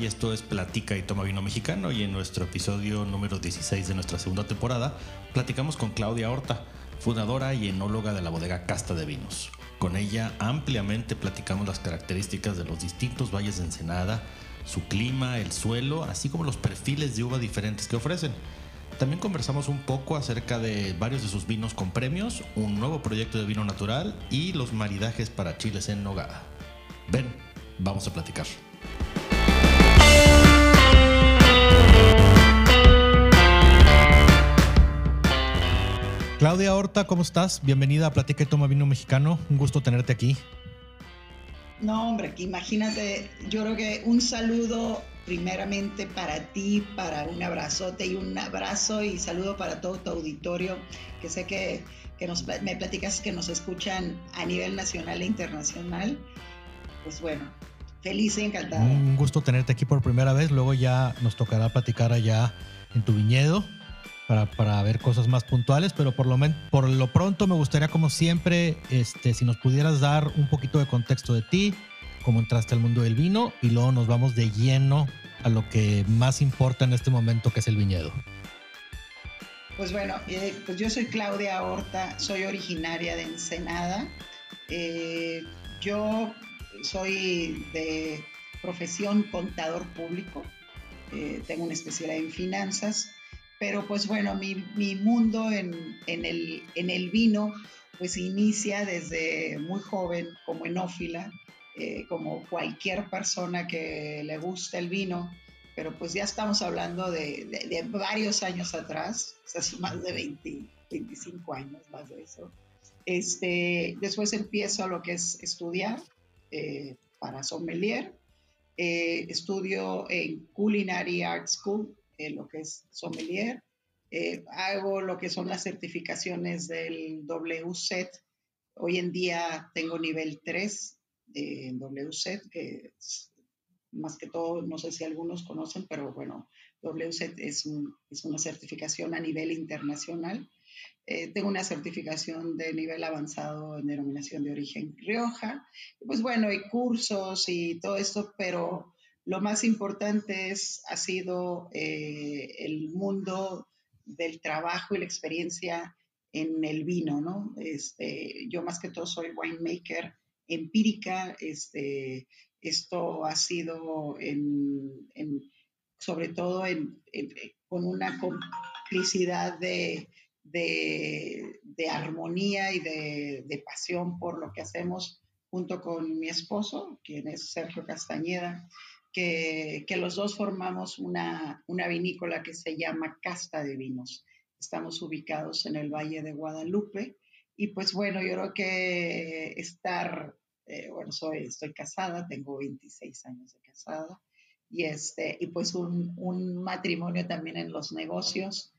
Y esto es Platica y Toma Vino Mexicano y en nuestro episodio número 16 de nuestra segunda temporada platicamos con Claudia Horta, fundadora y enóloga de la bodega Casta de Vinos. Con ella ampliamente platicamos las características de los distintos valles de Ensenada, su clima, el suelo, así como los perfiles de uva diferentes que ofrecen. También conversamos un poco acerca de varios de sus vinos con premios, un nuevo proyecto de vino natural y los maridajes para chiles en nogada. Ven, vamos a platicar. Claudia Horta, ¿cómo estás? Bienvenida a Platica y Toma Vino Mexicano. Un gusto tenerte aquí. No, hombre, imagínate, yo creo que un saludo primeramente para ti, para un abrazote y un abrazo y saludo para todo tu auditorio, que sé que, que nos, me platicas que nos escuchan a nivel nacional e internacional. Pues bueno, feliz y encantada. Un gusto tenerte aquí por primera vez, luego ya nos tocará platicar allá en tu viñedo para, para, ver cosas más puntuales, pero por lo, por lo pronto me gustaría, como siempre, este, si nos pudieras dar un poquito de contexto de ti, cómo entraste al mundo del vino y luego nos vamos de lleno a lo que más importa en este momento, que es el viñedo. Pues bueno, eh, pues yo soy Claudia Horta, soy originaria de Ensenada. Eh, yo soy de profesión contador público, eh, tengo una especialidad en finanzas pero pues bueno, mi, mi mundo en, en, el, en, el, vino pues inicia desde muy joven como enófila, eh, como cualquier persona que le gusta el vino, pero pues ya estamos hablando de, de, varios años atrás, o sea, más de 20, 25 años más de eso. Este, después empiezo lo que es estudiar eh, para sommelier, eh, estudio en Culinary Art School eh, lo que es sommelier. Eh, hago lo que son las certificaciones del WSET. Hoy en día tengo nivel 3 de WSET, que más que todo, no sé si algunos conocen, pero bueno, WSET es, es una certificación a nivel internacional. Eh, tengo una certificación de nivel avanzado en denominación de origen Rioja. Pues bueno, hay cursos y todo esto, pero lo más importante es, ha sido eh, el mundo del trabajo y la experiencia en el vino, ¿no? Este, yo más que todo soy winemaker empírica, este, esto ha sido en, sobre todo con una complicidad de, de, armonía y de, de, pasión por lo que hacemos junto con mi esposo, quien es Sergio Castañeda, que, los dos formamos una, vinícola que se llama Casta de Vinos. Estamos ubicados en el Valle de Guadalupe y pues bueno, yo creo que estar, eh, bueno, soy, estoy casada, tengo 26 años de casada y, este, y pues un, un matrimonio también en los negocios,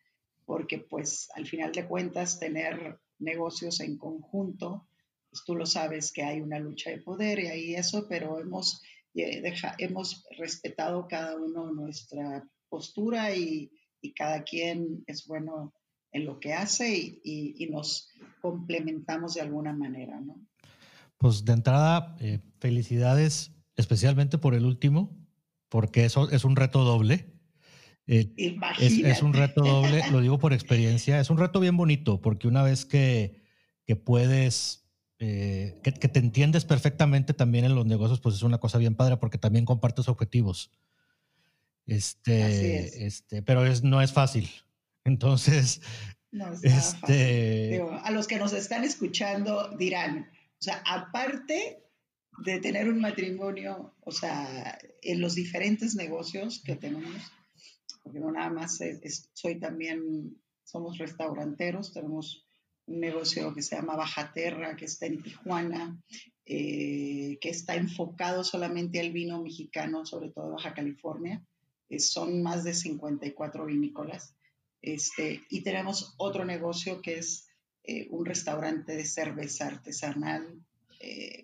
porque pues al final de cuentas tener negocios en conjunto, pues tú lo sabes que hay una lucha de poder y ahí eso, pero hemos hemos respetado cada uno nuestra postura y, cada quien es bueno en lo que hace y, nos complementamos de alguna manera, ¿no? Pues de entrada, eh, felicidades especialmente por el último, porque eso es un reto doble. Eh, es, un reto doble, lo digo por experiencia, es un reto bien bonito, porque una vez que, que puedes eh, que, te entiendes perfectamente también en los negocios, pues es una cosa bien padre porque también compartes objetivos. Este, este, pero es, no es fácil. Entonces, este, a los que nos están escuchando dirán, o sea, aparte de tener un matrimonio, o sea, en los diferentes negocios que tenemos, porque no nada más soy también, somos restauranteros, tenemos un negocio que se llama Bajaterra, que está en Tijuana, eh, que está enfocado solamente al vino mexicano, sobre todo Baja California. Eh, son más de 54 vinícolas. Este, y tenemos otro negocio que es eh, un restaurante de cerveza artesanal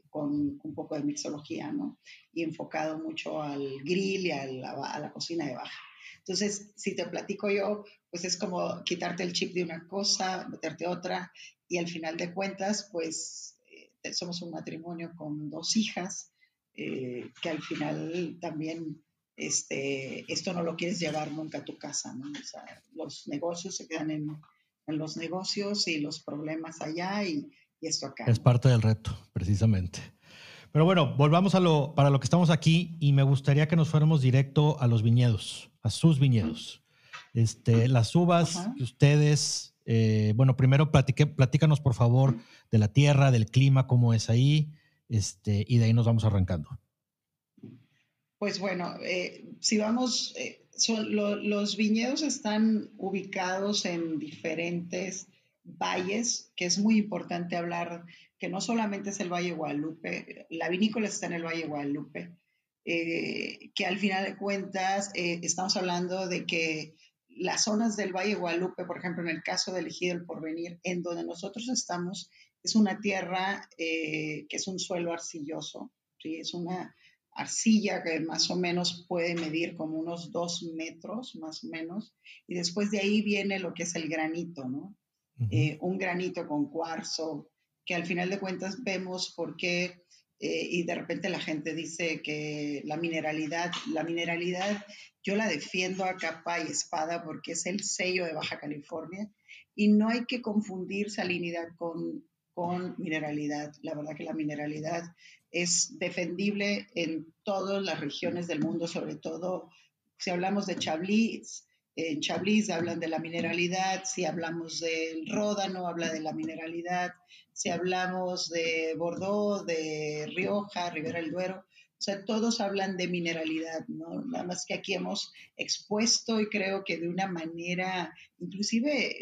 con un poco de mixología, ¿no? Y enfocado mucho al grill y a la, a la cocina de baja. Entonces, si te platico yo, pues es como quitarte el chip de una cosa, meterte otra, y al final de cuentas, pues eh, somos un matrimonio con dos hijas, eh, que al final también este, esto no lo quieres llevar nunca a tu casa, ¿no? O sea, los negocios se quedan en, en los negocios y los problemas allá y, y, esto acá. Es parte del reto, precisamente. Pero bueno, volvamos a lo, para lo que estamos aquí y me gustaría que nos fuéramos directo a los viñedos, a sus viñedos. Este, las uvas que ustedes, eh, bueno, primero platique, platícanos por favor de la tierra, del clima, cómo es ahí, este, y de ahí nos vamos arrancando. Pues bueno, eh, si vamos, eh, los viñedos están ubicados en diferentes valles, que es muy importante hablar que no solamente es el Valle Guadalupe, la vinícola está en el Valle Guadalupe, eh, que al final de cuentas estamos hablando de que las zonas del Valle Guadalupe, por ejemplo, en el caso de Elegido el Porvenir, en donde nosotros estamos, es una tierra que es un suelo arcilloso, ¿sí? es una arcilla que más o menos puede medir como unos dos metros, más o menos, y después de ahí viene lo que es el granito, ¿no? Eh, un granito con cuarzo, que al final de cuentas vemos por qué, eh, y de repente la gente dice que la mineralidad, la mineralidad yo la defiendo a capa y espada porque es el sello de Baja California, y no hay que confundir salinidad con, con mineralidad. La verdad que la mineralidad es defendible en todas las regiones del mundo, sobre todo si hablamos de Chablis. En Chablis hablan de la mineralidad, si hablamos del Ródano, habla de la mineralidad, si hablamos de Bordeaux, de Rioja, Ribera del Duero, o sea, todos hablan de mineralidad, ¿no? Nada más que aquí hemos expuesto y creo que de una manera, inclusive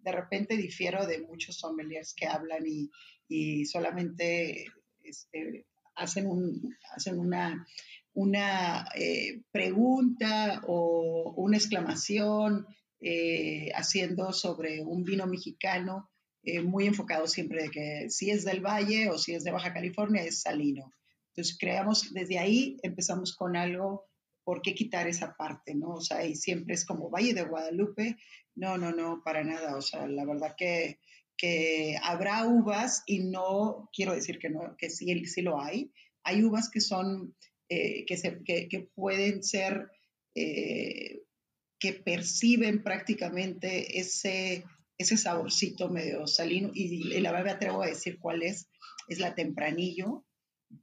de repente difiero de muchos sommeliers que hablan y, y solamente este, hacen, un, hacen una, una eh, pregunta o una exclamación eh, haciendo sobre un vino mexicano eh, muy enfocado siempre de que si es del Valle o si es de Baja California es salino. Entonces creamos, desde ahí empezamos con algo, ¿por qué quitar esa parte? ¿no? O sea, y siempre es como Valle de Guadalupe, no, no, no, para nada. O sea, la verdad que que habrá uvas y no quiero decir que no, que sí, sí lo hay. Hay uvas que son, eh, que, se, que, pueden ser, eh, que perciben prácticamente ese, ese saborcito medio salino y, la verdad me atrevo a decir cuál es. Es la tempranillo,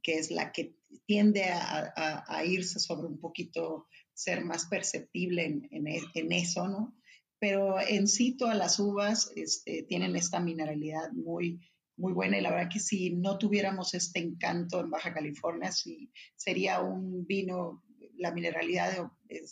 que es la que tiende a, irse sobre un poquito, ser más perceptible en, en, en eso, ¿no? pero en sí todas las uvas este, tienen esta mineralidad muy, muy buena y la verdad que si no tuviéramos este encanto en Baja California, sí, sería un vino, la mineralidad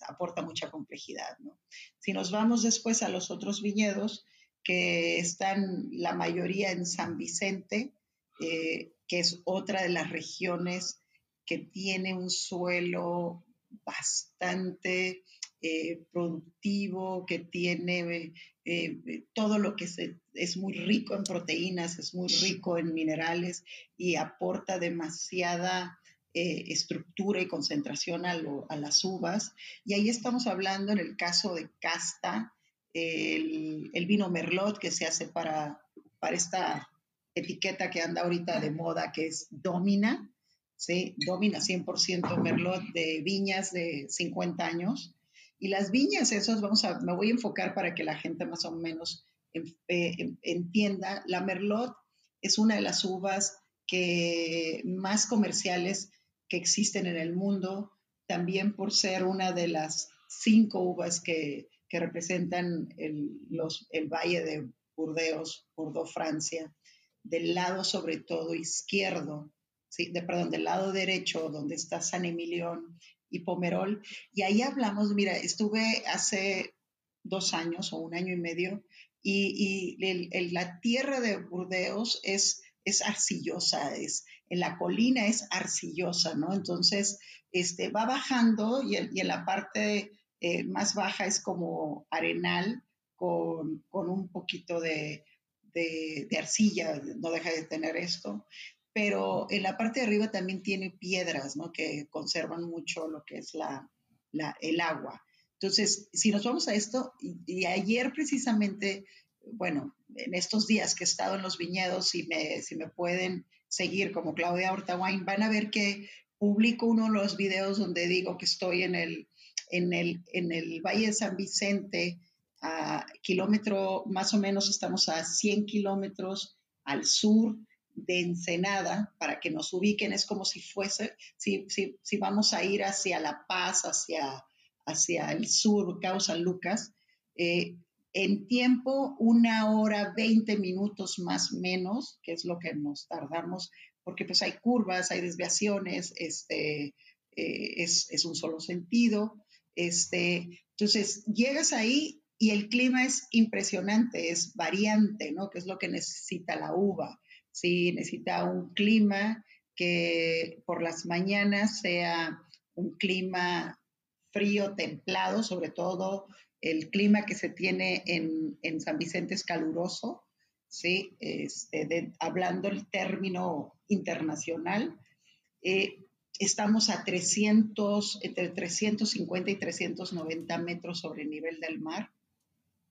aporta mucha complejidad. ¿no? Si nos vamos después a los otros viñedos, que están la mayoría en San Vicente, eh, que es otra de las regiones que tiene un suelo bastante eh, productivo, que tiene eh, todo lo que es muy rico en proteínas, es muy rico en minerales y aporta demasiada estructura y concentración a, las uvas. Y ahí estamos hablando en el caso de Casta, el, vino Merlot que se hace para, para esta etiqueta que anda ahorita de moda, que es Domina, ¿sí? Domina 100% Merlot de viñas de 50 años. Y las viñas, esos vamos a, me voy a enfocar para que la gente más o menos eh, entienda. La Merlot es una de las uvas que más comerciales que existen en el mundo, también por ser una de las cinco uvas que, que representan el, el valle de Burdeos, Bordeaux, Francia, del lado sobre todo izquierdo, ¿sí? de, perdón, del lado derecho donde está San Emilión y Pomerol. Y ahí hablamos, mira, estuve hace dos años o un año y medio y, la tierra de Burdeos es, es arcillosa, es, en la colina es arcillosa, ¿no? Entonces, este, va bajando y, en la parte eh, más baja es como arenal con, un poquito de, de, arcilla, no deja de tener esto pero en la parte de arriba también tiene piedras, ¿no? Que conservan mucho lo que es la, el agua. Entonces, si nos vamos a esto, y, ayer precisamente, bueno, en estos días que he estado en los viñedos, y me, si me pueden seguir como Claudia Hortawain, van a ver que publico uno de los videos donde digo que estoy en el, en el, en el Valle de San Vicente, a kilómetro, más o menos estamos a 100 kilómetros al sur de Ensenada, para que nos ubiquen, es como si fuese, si, si, si vamos a ir hacia La Paz, hacia, hacia el sur, Causa Lucas, eh, en tiempo, una hora, 20 minutos más menos, que es lo que nos tardamos, porque pues hay curvas, hay desviaciones, este, eh, es, es, un solo sentido. Este, entonces, llegas ahí y el clima es impresionante, es variante, ¿no? Que es lo que necesita la uva. Sí, necesita un clima que por las mañanas sea un clima frío, templado, sobre todo el clima que se tiene en, San Vicente es caluroso, ¿sí? Este, hablando el término internacional. Eh, estamos a 300, entre 350 y 390 metros sobre el nivel del mar.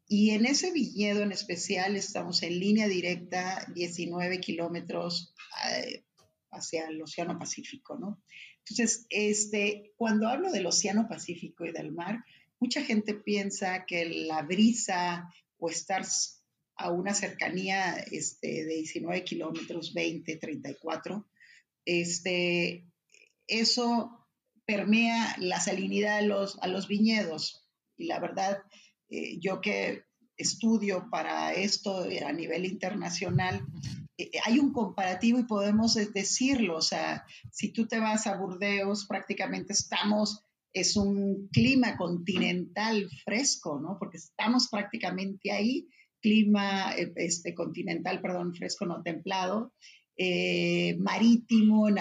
Y en ese viñedo en especial estamos en línea directa 19 kilómetros eh, hacia el Océano Pacífico, ¿no? Entonces, este, cuando hablo del Océano Pacífico y del mar, mucha gente piensa que la brisa o estar a una cercanía este, de 19 kilómetros, 20, 34, este, eso permea la salinidad a los, a los viñedos. Y la verdad, eh, yo que estudio para esto a nivel internacional, eh, hay un comparativo y podemos decirlo, o sea, si tú te vas a Burdeos, prácticamente estamos es un clima continental fresco, ¿no? Porque estamos prácticamente ahí, clima eh, este, continental, perdón, fresco no templado, eh, marítimo en,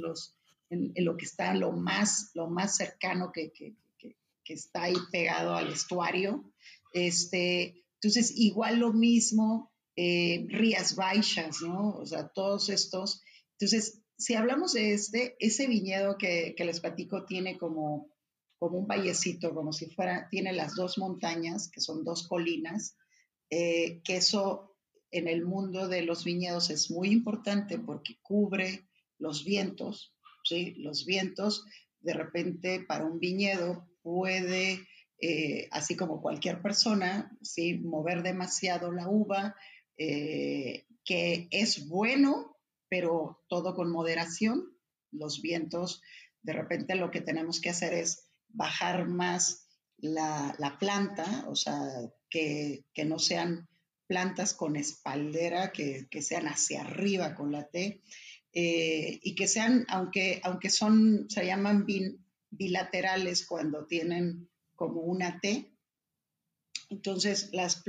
los, lo que está lo más, lo más cercano que, que, que, que, está ahí pegado al estuario. Este, entonces, igual lo mismo, eh, Rías Baixas, ¿no? O sea, todos estos. Entonces, si hablamos de este, ese viñedo que, les platico tiene como, como un vallecito, como si fuera, tiene las dos montañas, que son dos colinas, eh, que eso en el mundo de los viñedos es muy importante porque cubre los vientos, ¿sí? Los vientos, de repente, para un viñedo puede, eh, así como cualquier persona, ¿sí? Mover demasiado la uva, eh, que es bueno pero todo con moderación. Los vientos, de repente lo que tenemos que hacer es bajar más la, planta, o sea, que, no sean plantas con espaldera, que, sean hacia arriba con la T, eh, y que sean, aunque, aunque son, se llaman bilaterales cuando tienen como una T, entonces las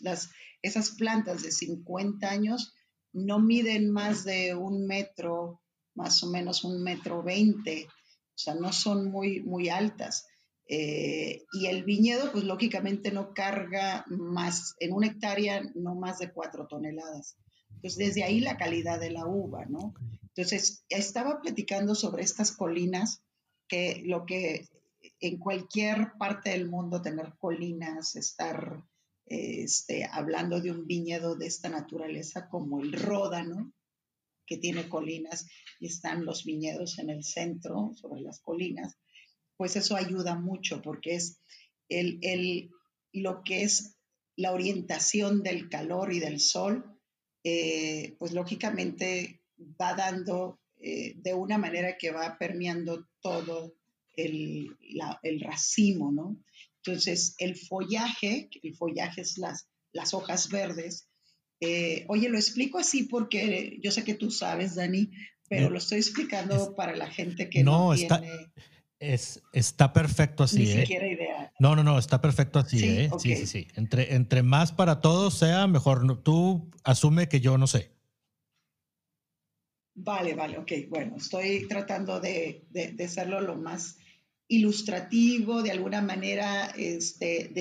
las, esas plantas de 50 años no miden más de un metro, más o menos un metro veinte, o sea, no son muy, muy altas. Eh, y el viñedo, pues lógicamente no carga más, en una hectárea, no más de cuatro toneladas. Entonces, desde ahí la calidad de la uva, ¿no? Entonces, estaba platicando sobre estas colinas, que lo que en cualquier parte del mundo tener colinas, estar este, hablando de un viñedo de esta naturaleza como el Ródano, que tiene colinas y están los viñedos en el centro, sobre las colinas, pues eso ayuda mucho porque es el, lo que es la orientación del calor y del sol, eh, pues lógicamente va dando eh, de una manera que va permeando todo el, el racimo, ¿no? Entonces, el follaje, el follaje es las, las hojas verdes. Eh, oye, lo explico así porque yo sé que tú sabes, Dani, pero lo estoy explicando para la gente que no, está, Es, está perfecto así. Ni ¿eh? siquiera idea. No, no, no, está perfecto así. ¿Sí? ¿eh? sí, sí, sí. Entre, entre más para todos sea, mejor. Tú asume que yo no sé. Vale, vale, ok. Bueno, estoy tratando de, de, de hacerlo lo más ilustrativo, de alguna manera, este,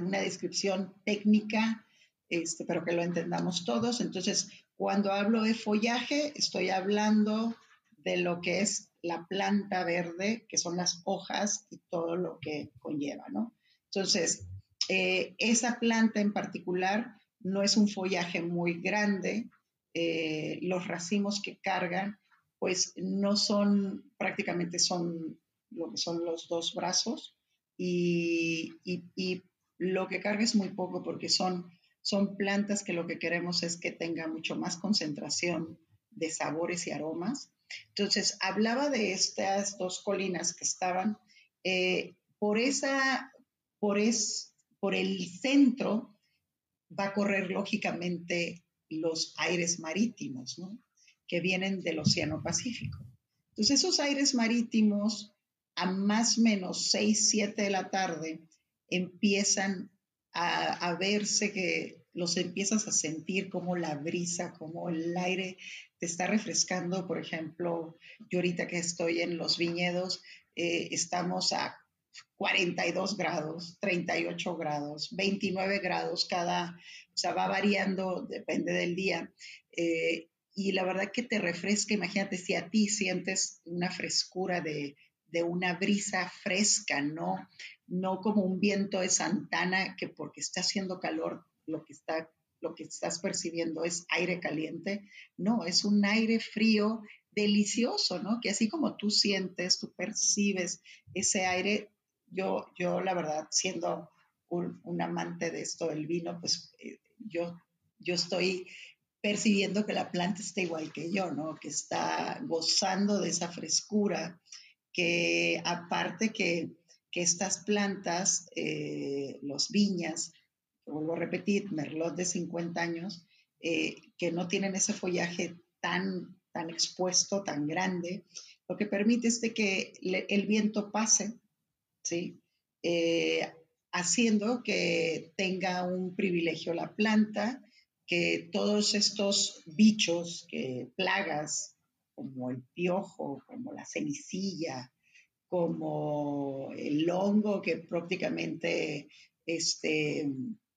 una descripción técnica, este, pero que lo entendamos todos. Entonces, cuando hablo de follaje, estoy hablando de lo que es la planta verde, que son las hojas y todo lo que conlleva, ¿no? Entonces, eh, esa planta en particular no es un follaje muy grande. Eh, los racimos que cargan pues no son, prácticamente son lo que son los dos brazos y, y, lo que carga es muy poco porque son, son plantas que lo que queremos es que tenga mucho más concentración de sabores y aromas. Entonces, hablaba de estas dos colinas que estaban eh, por esa, por, es, por el centro va a correr lógicamente los aires marítimos, ¿no? que vienen del Océano Pacífico. Entonces, esos aires marítimos, a más o menos 6, 7 de la tarde, empiezan a, verse que los empiezas a sentir como la brisa, como el aire te está refrescando. Por ejemplo, yo ahorita que estoy en los viñedos, eh, estamos a 42 grados, 38 grados, 29 grados cada, o sea, va variando, depende del día. Eh, y la verdad que te refresca, imagínate si a ti sientes una frescura de, una brisa fresca, ¿no? No como un viento de Santana que porque está haciendo calor lo que está lo que estás percibiendo es aire caliente, no, es un aire frío delicioso, ¿no? Que así como tú sientes, tú percibes ese aire, yo, yo la verdad, siendo un, amante de esto del vino, pues eh, yo, yo estoy percibiendo que la planta está igual que yo, ¿no? Que está gozando de esa frescura, que aparte que, estas plantas, eh, los viñas, vuelvo a repetir, merlot de 50 años, eh, que no tienen ese follaje tan, tan expuesto, tan grande, lo que permite es que el viento pase, ¿sí? Eh, haciendo que tenga un privilegio la planta, que todos estos bichos, que plagas, como el piojo, como la cenicilla, como el hongo que prácticamente este,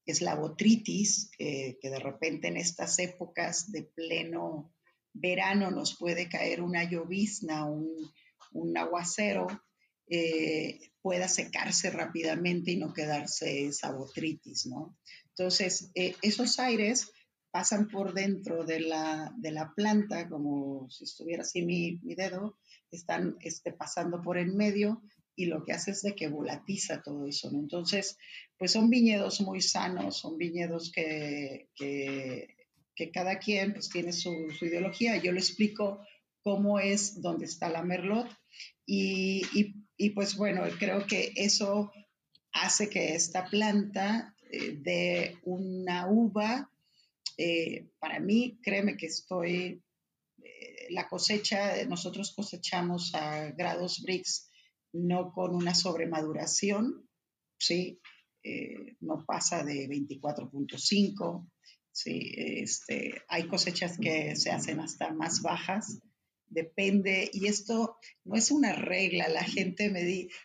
es la botritis, que, de repente en estas épocas de pleno verano nos puede caer una llovizna, un, aguacero, eh, pueda secarse rápidamente y no quedarse esa botritis, ¿no? Entonces, eh, esos aires pasan por dentro de la, de la planta, como si estuviera así mi, mi dedo, están este, pasando por en medio y lo que hace es de que volatiza todo eso. ¿no? Entonces, pues son viñedos muy sanos, son viñedos que, que, que cada quien pues tiene su, su, ideología. Yo le explico cómo es donde está la Merlot y, y, y, pues bueno, creo que eso hace que esta planta eh, dé una uva eh, para mí, créeme que estoy, eh, la cosecha, nosotros cosechamos a grados Brix, no con una sobremaduración, ¿sí? Eh, no pasa de 24.5, ¿sí? Este, hay cosechas que se hacen hasta más bajas, depende, y esto no es una regla, la gente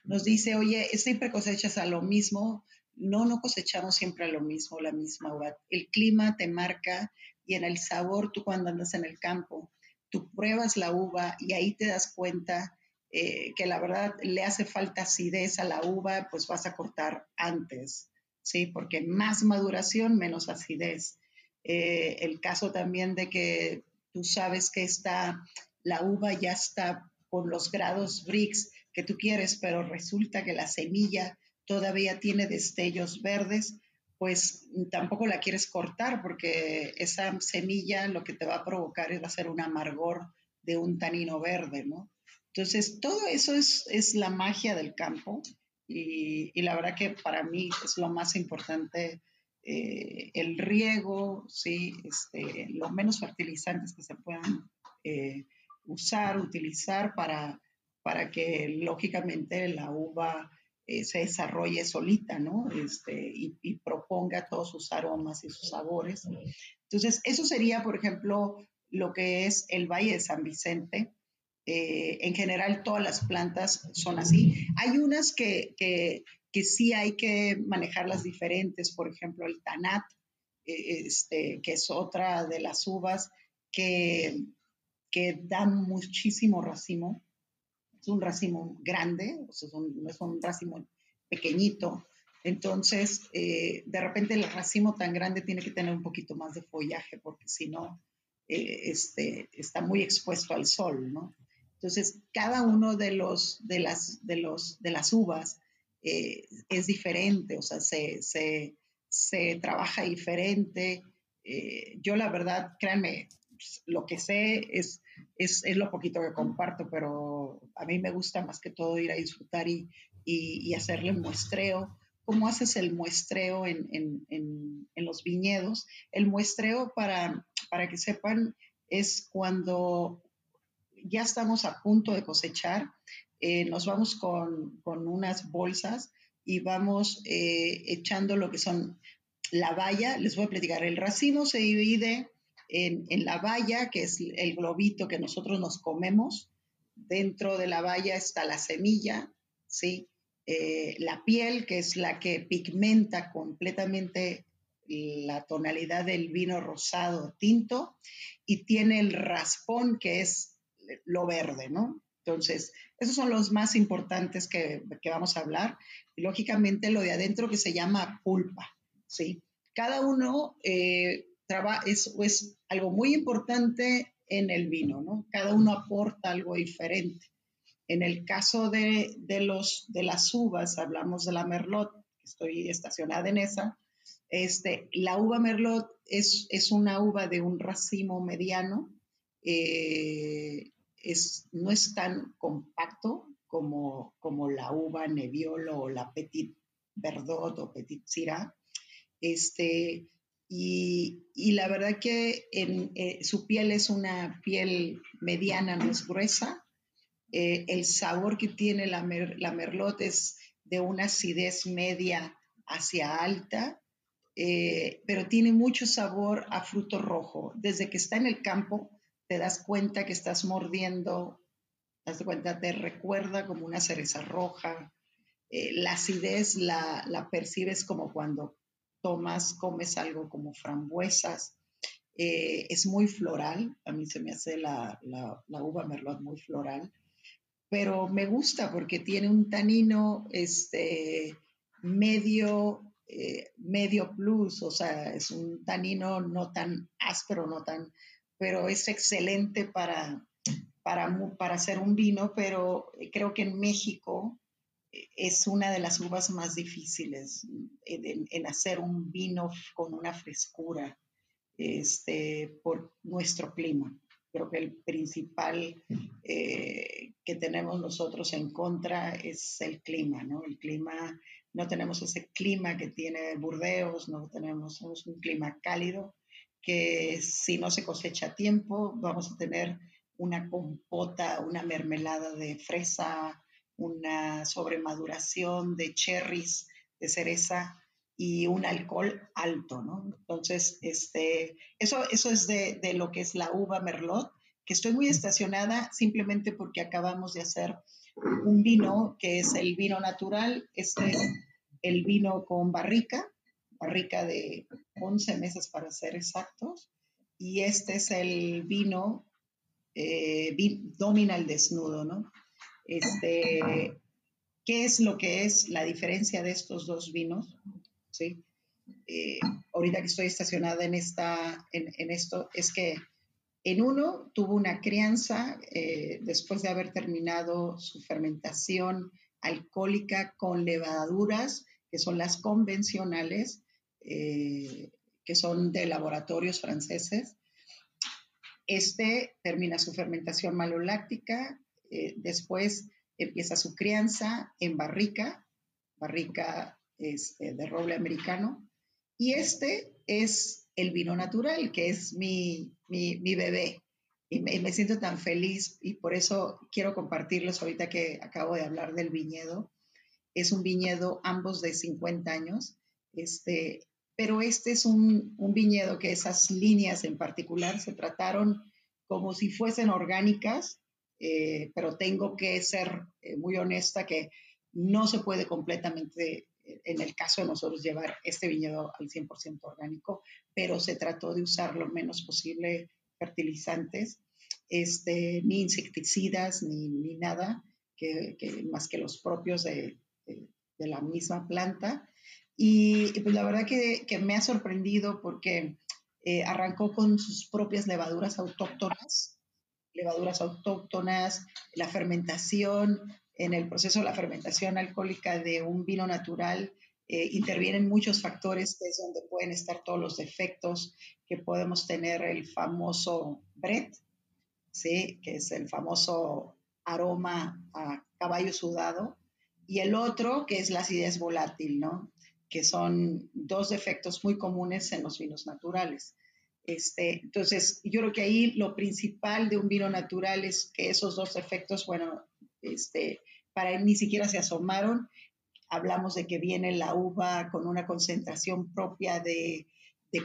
nos dice, oye, siempre cosechas a lo mismo, no, no cosechamos siempre lo mismo, la misma uva. El clima te marca y en el sabor, tú cuando andas en el campo, tú pruebas la uva y ahí te das cuenta eh, que la verdad le hace falta acidez a la uva, pues vas a cortar antes, ¿sí? Porque más maduración, menos acidez. Eh, el caso también de que tú sabes que está, la uva ya está por los grados Brix que tú quieres, pero resulta que la semilla todavía tiene destellos verdes, pues tampoco la quieres cortar porque esa semilla lo que te va a provocar es va un amargor de un tanino verde, ¿no? Entonces, todo eso es, es la magia del campo y, y, la verdad que para mí es lo más importante, eh, el riego, ¿sí? Este, lo menos fertilizantes que se puedan eh, usar, utilizar para, para que lógicamente la uva eh, se desarrolle solita, ¿no? Este, y, proponga todos sus aromas y sus sabores. Entonces, eso sería, por ejemplo, lo que es el Valle de San Vicente. Eh, en general, todas las plantas son así. Hay unas que, que, que sí hay que manejarlas diferentes, por ejemplo, el Tanat, eh, este, que es otra de las uvas que, que dan muchísimo racimo es un racimo grande, o sea, no es un racimo pequeñito. Entonces, eh, de repente el racimo tan grande tiene que tener un poquito más de follaje, porque si no, eh, este, está muy expuesto al sol, ¿no? Entonces, cada uno de, los, de, las, de, los, de las uvas eh, es diferente, o sea, se, se, se trabaja diferente. Eh, yo la verdad, créanme, lo que sé es, es, es, lo poquito que comparto, pero a mí me gusta más que todo ir a disfrutar y, y, y hacerle muestreo. ¿Cómo haces el muestreo en, en, en, en, los viñedos? El muestreo, para, para que sepan, es cuando ya estamos a punto de cosechar, eh, nos vamos con, con, unas bolsas y vamos eh, echando lo que son la valla. Les voy a platicar, el racimo se divide en, en, la valla, que es el globito que nosotros nos comemos. Dentro de la valla está la semilla, ¿sí? Eh, la piel, que es la que pigmenta completamente la tonalidad del vino rosado tinto, y tiene el raspón, que es lo verde, ¿no? Entonces, esos son los más importantes que, que, vamos a hablar. Y lógicamente lo de adentro que se llama pulpa, ¿sí? Cada uno eh, es, es algo muy importante en el vino, ¿no? Cada uno aporta algo diferente. En el caso de, de, los, de las uvas, hablamos de la merlot, estoy estacionada en esa, este, la uva merlot es, es una uva de un racimo mediano, eh, es, no es tan compacto como, como la uva Nebbiolo o la Petit Verdot o Petit Syrah. Este, y, y, la verdad que en, eh, su piel es una piel mediana, no es gruesa. Eh, el sabor que tiene la, mer, la, merlot es de una acidez media hacia alta, eh, pero tiene mucho sabor a fruto rojo. Desde que está en el campo, te das cuenta que estás mordiendo, te das cuenta, te recuerda como una cereza roja. Eh, la acidez la, la, percibes como cuando tomas, comes algo como frambuesas. Eh, es muy floral, a mí se me hace la, la, uva merlot muy floral, pero me gusta porque tiene un tanino este, medio, eh, medio plus, o sea, es un tanino no tan áspero, no tan pero es excelente para, para, para hacer un vino, pero creo que en México eh, es una de las uvas más difíciles en, en hacer un vino con una frescura este, por nuestro clima. Creo que el principal eh, que tenemos nosotros en contra es el clima, ¿no? El clima, no tenemos ese clima que tiene Burdeos, no tenemos, un clima cálido, que si no se cosecha a tiempo, vamos a tener una compota, una mermelada de fresa, una sobremaduración de cherries, de cereza y un alcohol alto, ¿no? Entonces, este, eso, eso es de, de lo que es la uva merlot, que estoy muy estacionada simplemente porque acabamos de hacer un vino que es el vino natural, este es el vino con barrica, barrica de 11 meses para ser exactos. Y este es el vino, eh, domina el desnudo, ¿no? Este, ¿Qué es lo que es la diferencia de estos dos vinos? ¿Sí? Eh, ahorita que estoy estacionada en, esta, en, en, esto, es que en uno tuvo una crianza eh, después de haber terminado su fermentación alcohólica con levaduras, que son las convencionales, eh, que son de laboratorios franceses. Este termina su fermentación maloláctica, eh, después empieza su crianza en barrica, barrica este, de roble americano, y este es el vino natural, que es mi, mi, bebé. Y me, me, siento tan feliz y por eso quiero compartirles ahorita que acabo de hablar del viñedo. Es un viñedo ambos de 50 años. Este, pero este es un, viñedo que esas líneas en particular se trataron como si fuesen orgánicas, eh, pero tengo que ser eh, muy honesta que no se puede completamente, eh, en el caso de nosotros, llevar este viñedo al 100% orgánico, pero se trató de usar lo menos posible fertilizantes, este, ni insecticidas, ni, nada, que, más que los propios de la misma planta. Y pues la verdad que, que me ha sorprendido porque eh, arrancó con sus propias levaduras autóctonas, levaduras autóctonas, la fermentación, en el proceso de la fermentación alcohólica de un vino natural eh, intervienen muchos factores, que es donde pueden estar todos los defectos que podemos tener el famoso Brett, ¿sí? que es el famoso aroma a caballo sudado, y el otro que es la acidez volátil, ¿no? Que son dos defectos muy comunes en los vinos naturales. Este, entonces, yo creo que ahí lo principal de un vino natural es que esos dos defectos, bueno, este, para él ni siquiera se asomaron hablamos de que viene la uva con una concentración propia de,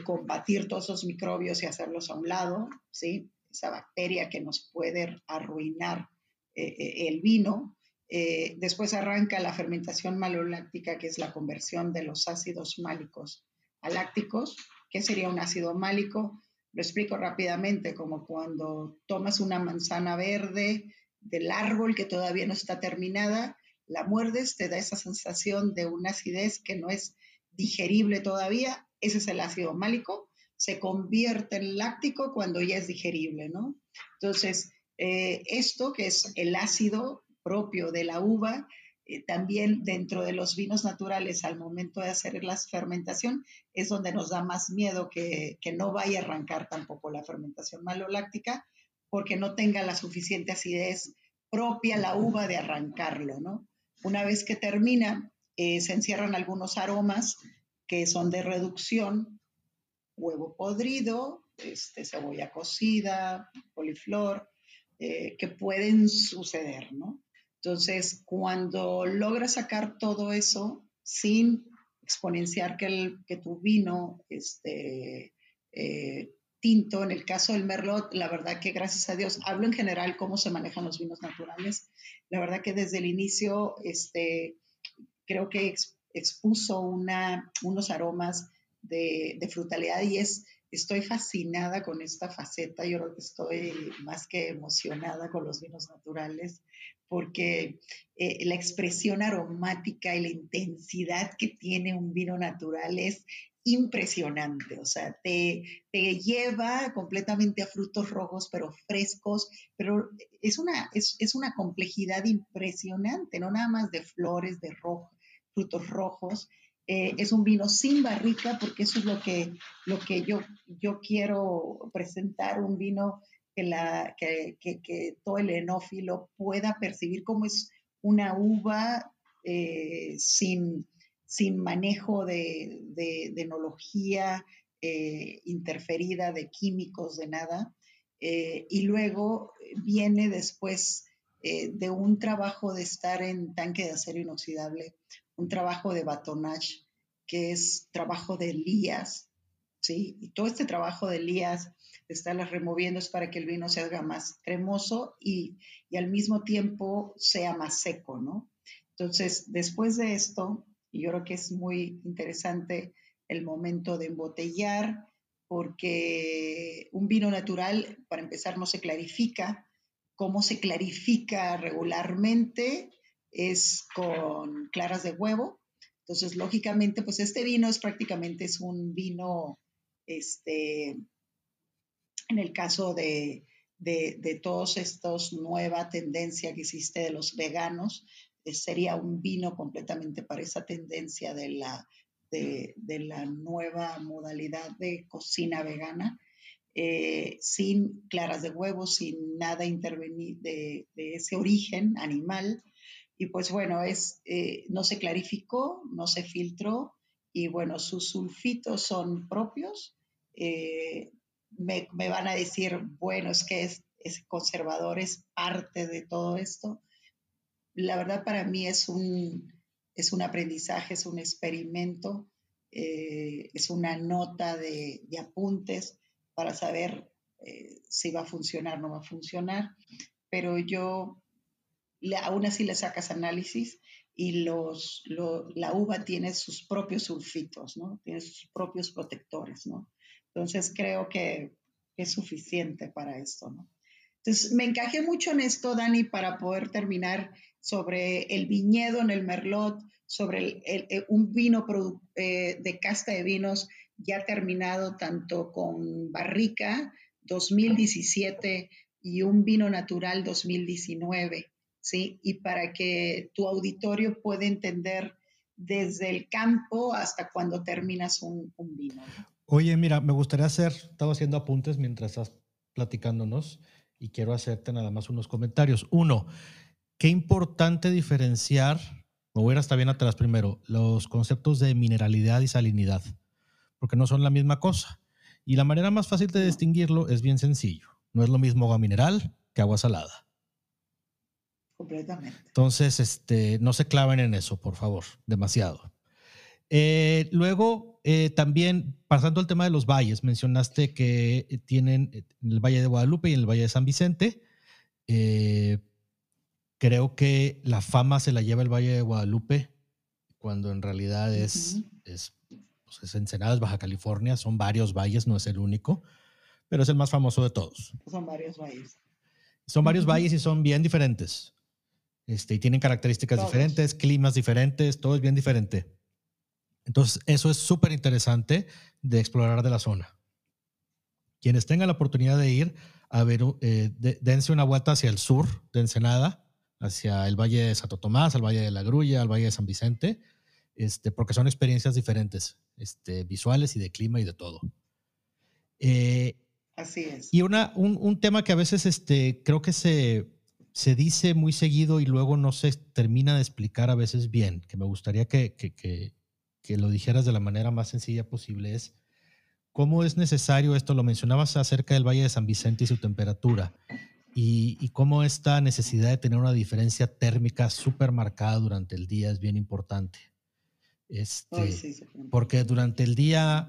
combatir todos esos microbios y hacerlos a un lado, ¿sí? Esa bacteria que nos puede arruinar eh, eh, el vino. Eh, después arranca la fermentación maloláctica, que es la conversión de los ácidos málicos a lácticos. ¿Qué sería un ácido málico? Lo explico rápidamente, como cuando tomas una manzana verde del árbol que todavía no está terminada la muerdes, te da esa sensación de una acidez que no es digerible todavía, ese es el ácido málico, se convierte en láctico cuando ya es digerible, ¿no? Entonces, eh, esto que es el ácido propio de la uva, eh, también dentro de los vinos naturales al momento de hacer la fermentación es donde nos da más miedo que, que no vaya a arrancar tampoco la fermentación maloláctica porque no tenga la suficiente acidez propia la uva de arrancarlo, ¿no? Una vez que termina, eh, se encierran algunos aromas que son de reducción, huevo podrido, este, cebolla cocida, coliflor, eh, que pueden suceder, ¿no? Entonces, cuando logras sacar todo eso sin exponenciar que, el, que tu vino este, eh, tinto, en el caso del Merlot, la verdad que gracias a Dios, hablo en general cómo se manejan los vinos naturales. La verdad que desde el inicio, este, creo que expuso una, unos aromas de, de, frutalidad y es, estoy fascinada con esta faceta. Yo creo que estoy más que emocionada con los vinos naturales porque eh, la expresión aromática y la intensidad que tiene un vino natural es impresionante, o sea, te, te, lleva completamente a frutos rojos, pero frescos, pero es una, es, es una complejidad impresionante, no nada más de flores, de rojo, frutos rojos. Eh, es un vino sin barrica, porque eso es lo que, lo que yo, yo quiero presentar, un vino que, la, que, que, todo el enófilo pueda percibir como es una uva eh, sin, sin manejo de, de, enología eh, interferida, de químicos, de nada. Eh, y luego viene después de un trabajo de estar en tanque de acero inoxidable, un trabajo de batonage, que es trabajo de lías, ¿sí? Y todo este trabajo de lías, de estarlas removiendo es para que el vino se haga más cremoso y, y al mismo tiempo sea más seco, ¿no? Entonces, después de esto, y yo creo que es muy interesante el momento de embotellar, porque un vino natural, para empezar, no se clarifica. ¿Cómo se clarifica regularmente? Es con claras de huevo. Entonces, lógicamente, pues este vino es prácticamente es un vino, este, en el caso de, todos estos nueva tendencia que existe de los veganos, sería un vino completamente para esa tendencia de la, nueva modalidad de cocina vegana, eh, sin claras de huevo, sin nada intervenir de, ese origen animal. Y pues bueno, eh, no se clarificó, no se filtró y bueno, sus sulfitos son propios. Eh, me, van a decir, bueno, es que es, es conservador, es parte de todo esto la verdad para mí es un, es un aprendizaje, es un experimento, eh, es una nota de, apuntes para saber eh, si va a funcionar o no va a funcionar, pero yo aún así le sacas análisis y la uva tiene sus propios sulfitos, ¿no? Tiene sus propios protectores. Entonces creo que es suficiente para esto. Entonces me encajé mucho en esto, Dani, para poder terminar sobre el viñedo en el Merlot, sobre el, un vino eh, de casta de vinos ya terminado tanto con barrica 2017 y un vino natural 2019, ¿sí? Y para que tu auditorio pueda entender desde el campo hasta cuando terminas un, vino. Oye, mira, me gustaría hacer, estaba haciendo apuntes mientras estás platicándonos y quiero hacerte nada más unos comentarios. Uno, qué importante diferenciar, me voy a ir hasta bien atrás primero, los conceptos de mineralidad y salinidad, porque no son la misma cosa. Y la manera más fácil de distinguirlo es bien sencillo. No es lo mismo agua mineral que agua salada. Completamente. Entonces, este, no se claven en eso, por favor, demasiado. Eh, luego, eh, también, pasando al tema de los valles, mencionaste que eh, tienen en el Valle de Guadalupe y en el Valle de San Vicente. creo que la fama se la lleva el Valle de Guadalupe, cuando en realidad es, es, pues es Ensenadas, Baja California, son varios valles, no es el único pero es el más famoso de todos. Son varios valles. Son varios valles y son bien diferentes. Este, y tienen características diferentes, climas diferentes, todo es bien diferente. Entonces, eso es súper interesante de explorar de la zona. Quienes tengan la oportunidad de ir a ver, eh, dense una vuelta hacia el sur de Ensenada, hacia el Valle de Santo Tomás, al Valle de la Grulla, al Valle de San Vicente, este, porque son experiencias diferentes, este, visuales y de clima y de todo. Eh, Así es. Y una, un, tema que a veces este, creo que se, se dice muy seguido y luego no se termina de explicar a veces bien, que me gustaría que, que, que, lo dijeras de la manera más sencilla posible, es cómo es necesario esto, lo mencionabas acerca del Valle de San Vicente y su temperatura, y, y cómo esta necesidad de tener una diferencia térmica súper marcada durante el día es bien importante. Este, porque durante el día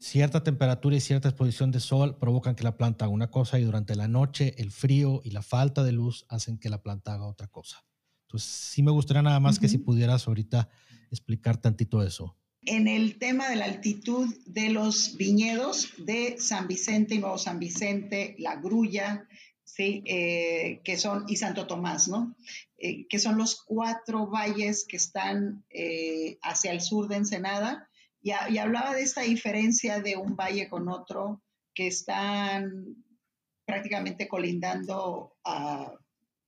cierta temperatura y cierta exposición de sol provocan que la planta haga una cosa y durante la noche el frío y la falta de luz hacen que la planta haga otra cosa. Entonces, sí me gustaría nada más que si pudieras ahorita explicar tantito eso. En el tema de la altitud de los viñedos de San Vicente y Nuevo San Vicente, La Grulla, ¿sí? Eh, que son, y Santo Tomás, ¿no? Eh, que son los cuatro valles que están eh, hacia el sur de Ensenada, y, hablaba de esta diferencia de un valle con otro que están prácticamente colindando a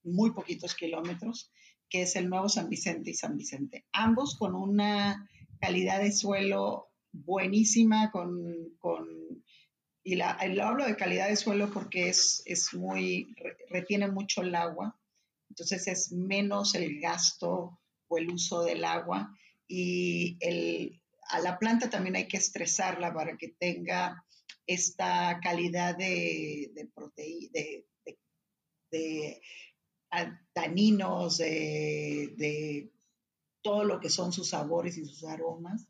muy poquitos kilómetros, que es el Nuevo San Vicente y San Vicente. Ambos con una calidad de suelo buenísima, con, con y la, hablo de calidad de suelo porque es, es muy, retiene mucho el agua, entonces es menos el gasto o el uso del agua y el, a la planta también hay que estresarla para que tenga esta calidad de, de de, taninos, de, todo lo que son sus sabores y sus aromas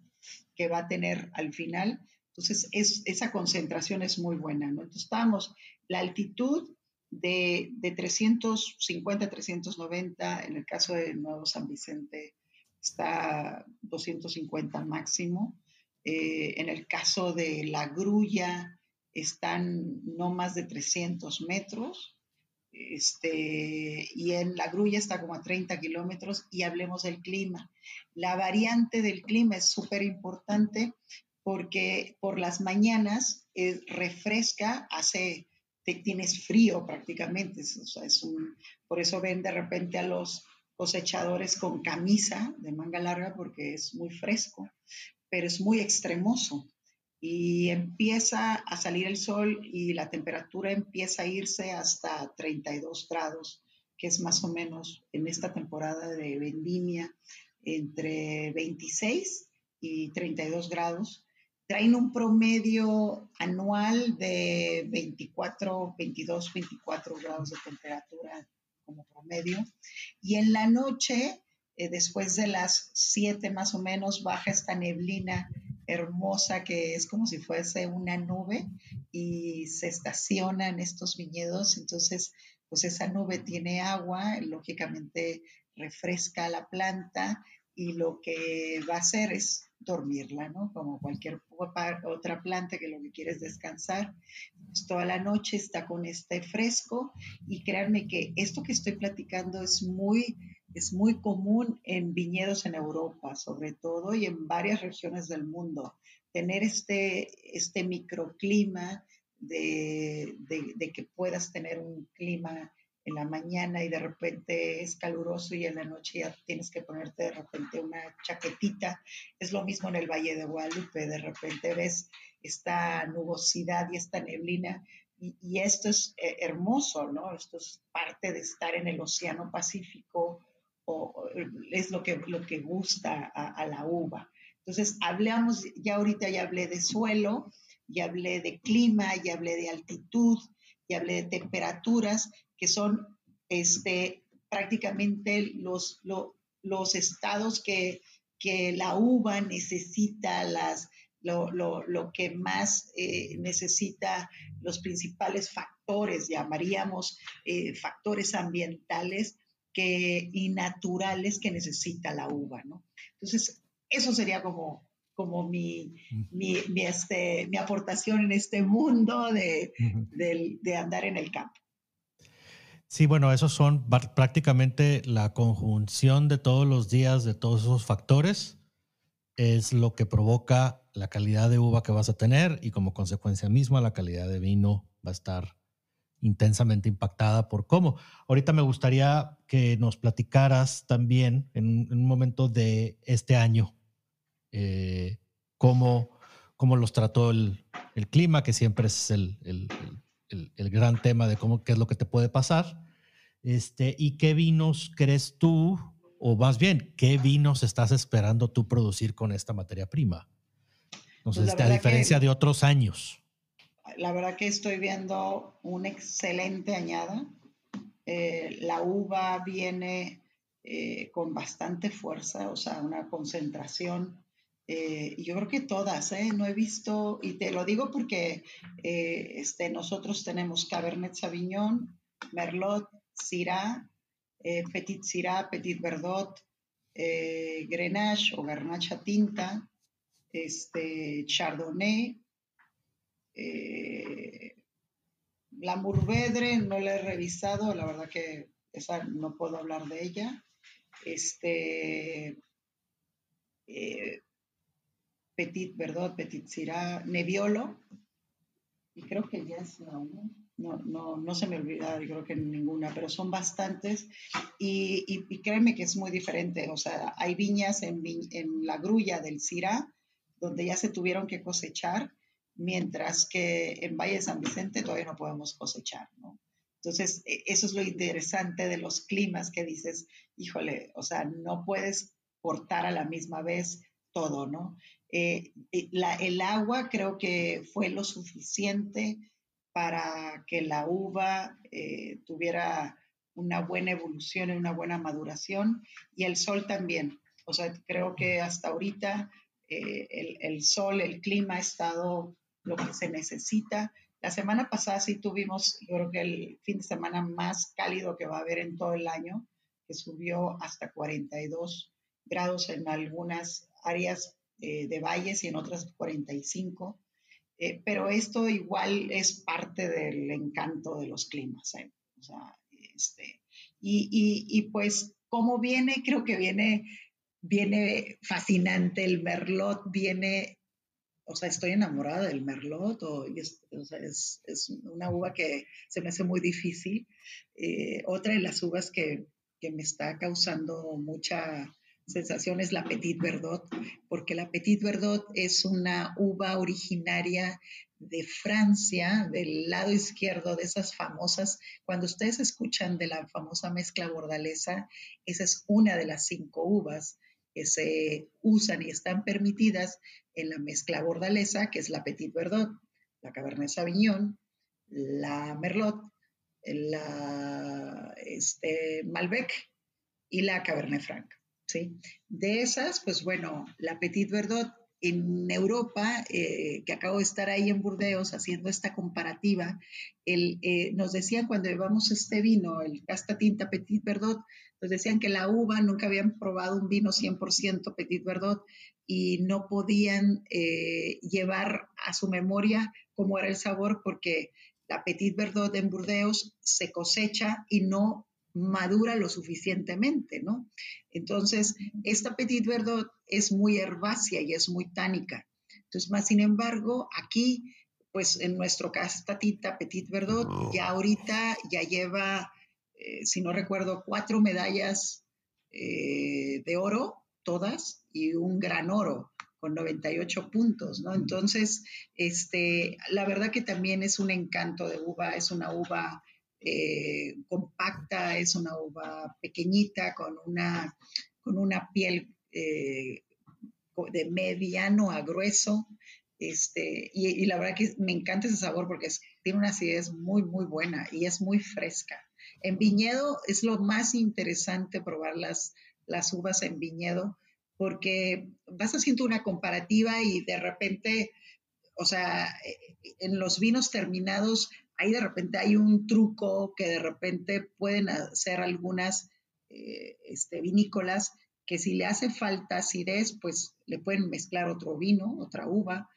que va a tener al final. Entonces, es, esa concentración es muy buena. Entonces, estamos, la altitud de, de 350, 390, en el caso de Nuevo San Vicente, está 250 máximo. Eh, en el caso de la grulla, están no más de 300 metros. Este, y en la grulla está como a 30 kilómetros y hablemos del clima. La variante del clima es súper importante porque por las mañanas eh, refresca, hace, te, tienes frío prácticamente, es un, por eso ven de repente a los cosechadores con camisa de manga larga porque es muy fresco, pero es muy extremoso. Y empieza a salir el sol y la temperatura empieza a irse hasta 32 grados, que es más o menos en esta temporada de vendimia entre 26 y 32 grados. Traen un promedio anual de 24, 22, 24 grados de temperatura como promedio. Y en la noche, eh, después de las 7 más o menos, baja esta neblina hermosa que es como si fuese una nube y se estaciona en estos viñedos. Entonces, pues esa nube tiene agua, lógicamente refresca la planta y lo que va a hacer es dormirla, ¿no? Como cualquier otra planta que lo que quiere es descansar. Toda la noche está con este fresco y créanme que esto que estoy platicando es muy, es muy común en viñedos en Europa, sobre todo, y en varias regiones del mundo. tener este, este microclima de, de, que puedas tener un clima en la mañana y de repente es caluroso y en la noche ya tienes que ponerte de repente una chaquetita. Es lo mismo en el Valle de Guadalupe, de repente ves esta nubosidad y esta neblina y, esto es eh, hermoso, ¿no? Esto es parte de estar en el Océano Pacífico o, es lo que, lo que gusta a, la uva. Entonces, hablamos, ya ahorita ya hablé de suelo, ya hablé de clima, ya hablé de altitud, ya hablé de temperaturas, que son este, prácticamente los, los estados que, que la uva necesita, las, lo, que más eh, necesita los principales factores, llamaríamos eh, factores ambientales que, y naturales que necesita la uva, ¿no? Entonces, eso sería como, como mi, mi, este, mi aportación en este mundo de, de andar en el campo. Sí, bueno, esos son prácticamente la conjunción de todos los días de todos esos factores es lo que provoca la calidad de uva que vas a tener y como consecuencia misma la calidad de vino va a estar intensamente impactada por cómo. Ahorita me gustaría que nos platicaras también en, un momento de este año eh, cómo, cómo, los trató el, clima, que siempre es el, el, gran tema de cómo, qué es lo que te puede pasar. Este, ¿Y qué vinos crees tú o más bien, ¿qué vinos estás esperando tú producir con esta materia prima? Entonces, pues a diferencia de otros años. La verdad que estoy viendo una excelente añada. Eh, la uva viene eh, con bastante fuerza, o sea, una concentración. Eh, yo creo que todas, no he visto, y te lo digo porque este, nosotros tenemos Cabernet Sauvignon, Merlot, Syrah, eh, Petit Syrah, Petit Verdot, eh, Grenache o Garnacha Tinta, este, Chardonnay, eh, la no la he revisado, la verdad que esa no puedo hablar de ella. Este, Petit Verdot, Petit Syrah, Nebbiolo, y creo que ya es la una no, no, no se me olvida, yo creo que ninguna, pero son bastantes y, y, créeme que es muy diferente. O sea, hay viñas en, en la grulla del Cira donde ya se tuvieron que cosechar, mientras que en Valle de San Vicente todavía no podemos cosechar, ¿no? Entonces, e, eso es lo interesante de los climas que dices, híjole, o sea, no puedes portar a la misma vez todo, ¿no? Eh, el agua creo que fue lo suficiente para que la uva eh, tuviera una buena evolución y una buena maduración y el sol también. O sea, creo que hasta ahorita eh, el, sol, el clima ha estado lo que se necesita. La semana pasada sí tuvimos, yo creo que el fin de semana más cálido que va a haber en todo el año, que subió hasta 42 grados en algunas áreas eh, de valles y en otras 45. Eh, pero esto igual es parte del encanto de los climas. ¿eh? Este, y, pues, ¿cómo viene? Creo que viene, viene fascinante. El merlot viene, o sea, estoy enamorada del merlot, es, una uva que se me hace muy difícil. Eh, otra de las uvas que, que me está causando mucha sensación es la Petit Verdot, porque la Petit Verdot es una uva originaria de Francia, del lado izquierdo de esas famosas, cuando ustedes escuchan de la famosa mezcla bordalesa, esa es una de las cinco uvas que se usan y están permitidas en la mezcla bordalesa, que es la Petit Verdot, la Cabernet Sauvignon, la Merlot, la este, Malbec y la Cabernet Franc. De esas, pues bueno, la Petit Verdot en Europa, eh, que acabo de estar ahí en Burdeos haciendo esta comparativa, el, eh, nos decían cuando llevamos este vino, el Casta Tinta Petit Verdot, nos decían que la uva nunca habían probado un vino 100% Petit Verdot y no podían eh, llevar a su memoria cómo era el sabor porque la Petit Verdot en Burdeos se cosecha y no madura lo suficientemente, ¿no? Entonces, esta Petit Verdot es muy herbácea y es muy tánica. Entonces, más sin embargo, aquí, pues en nuestro casta tinta Petit Verdot, ya ahorita ya lleva, eh, si no recuerdo, cuatro medallas eh, de oro, todas, y un gran oro con 98 puntos, ¿no? Entonces, este, la verdad que también es un encanto de uva, es una uva eh, compacta, es una uva pequeñita con una, con una piel eh, de mediano a grueso. Este, y, la verdad que me encanta ese sabor porque tiene una acidez muy, muy buena y es muy fresca. En viñedo es lo más interesante probar las, las uvas en viñedo porque vas haciendo una comparativa y de repente, o sea, en los vinos terminados ahí de repente hay un truco que de repente pueden hacer algunas eh, este, vinícolas que si le hace falta acidez, pues le pueden mezclar otro vino, otra uva.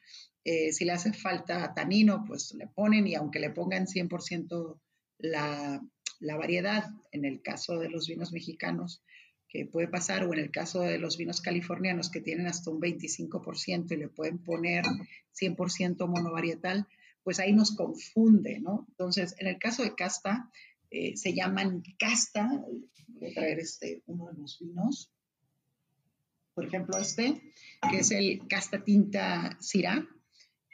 Eh, si le hace falta tanino, pues le ponen y aunque le pongan 100% la, la variedad, en el caso de los vinos mexicanos, que puede pasar, o en el caso de los vinos californianos que tienen hasta un 25% y le pueden poner 100% monovarietal, pues ahí nos confunde, ¿no? Entonces, en el caso de casta, eh, se llaman casta, voy a traer este, uno de los vinos, por ejemplo este, que es el casta tinta Syrah.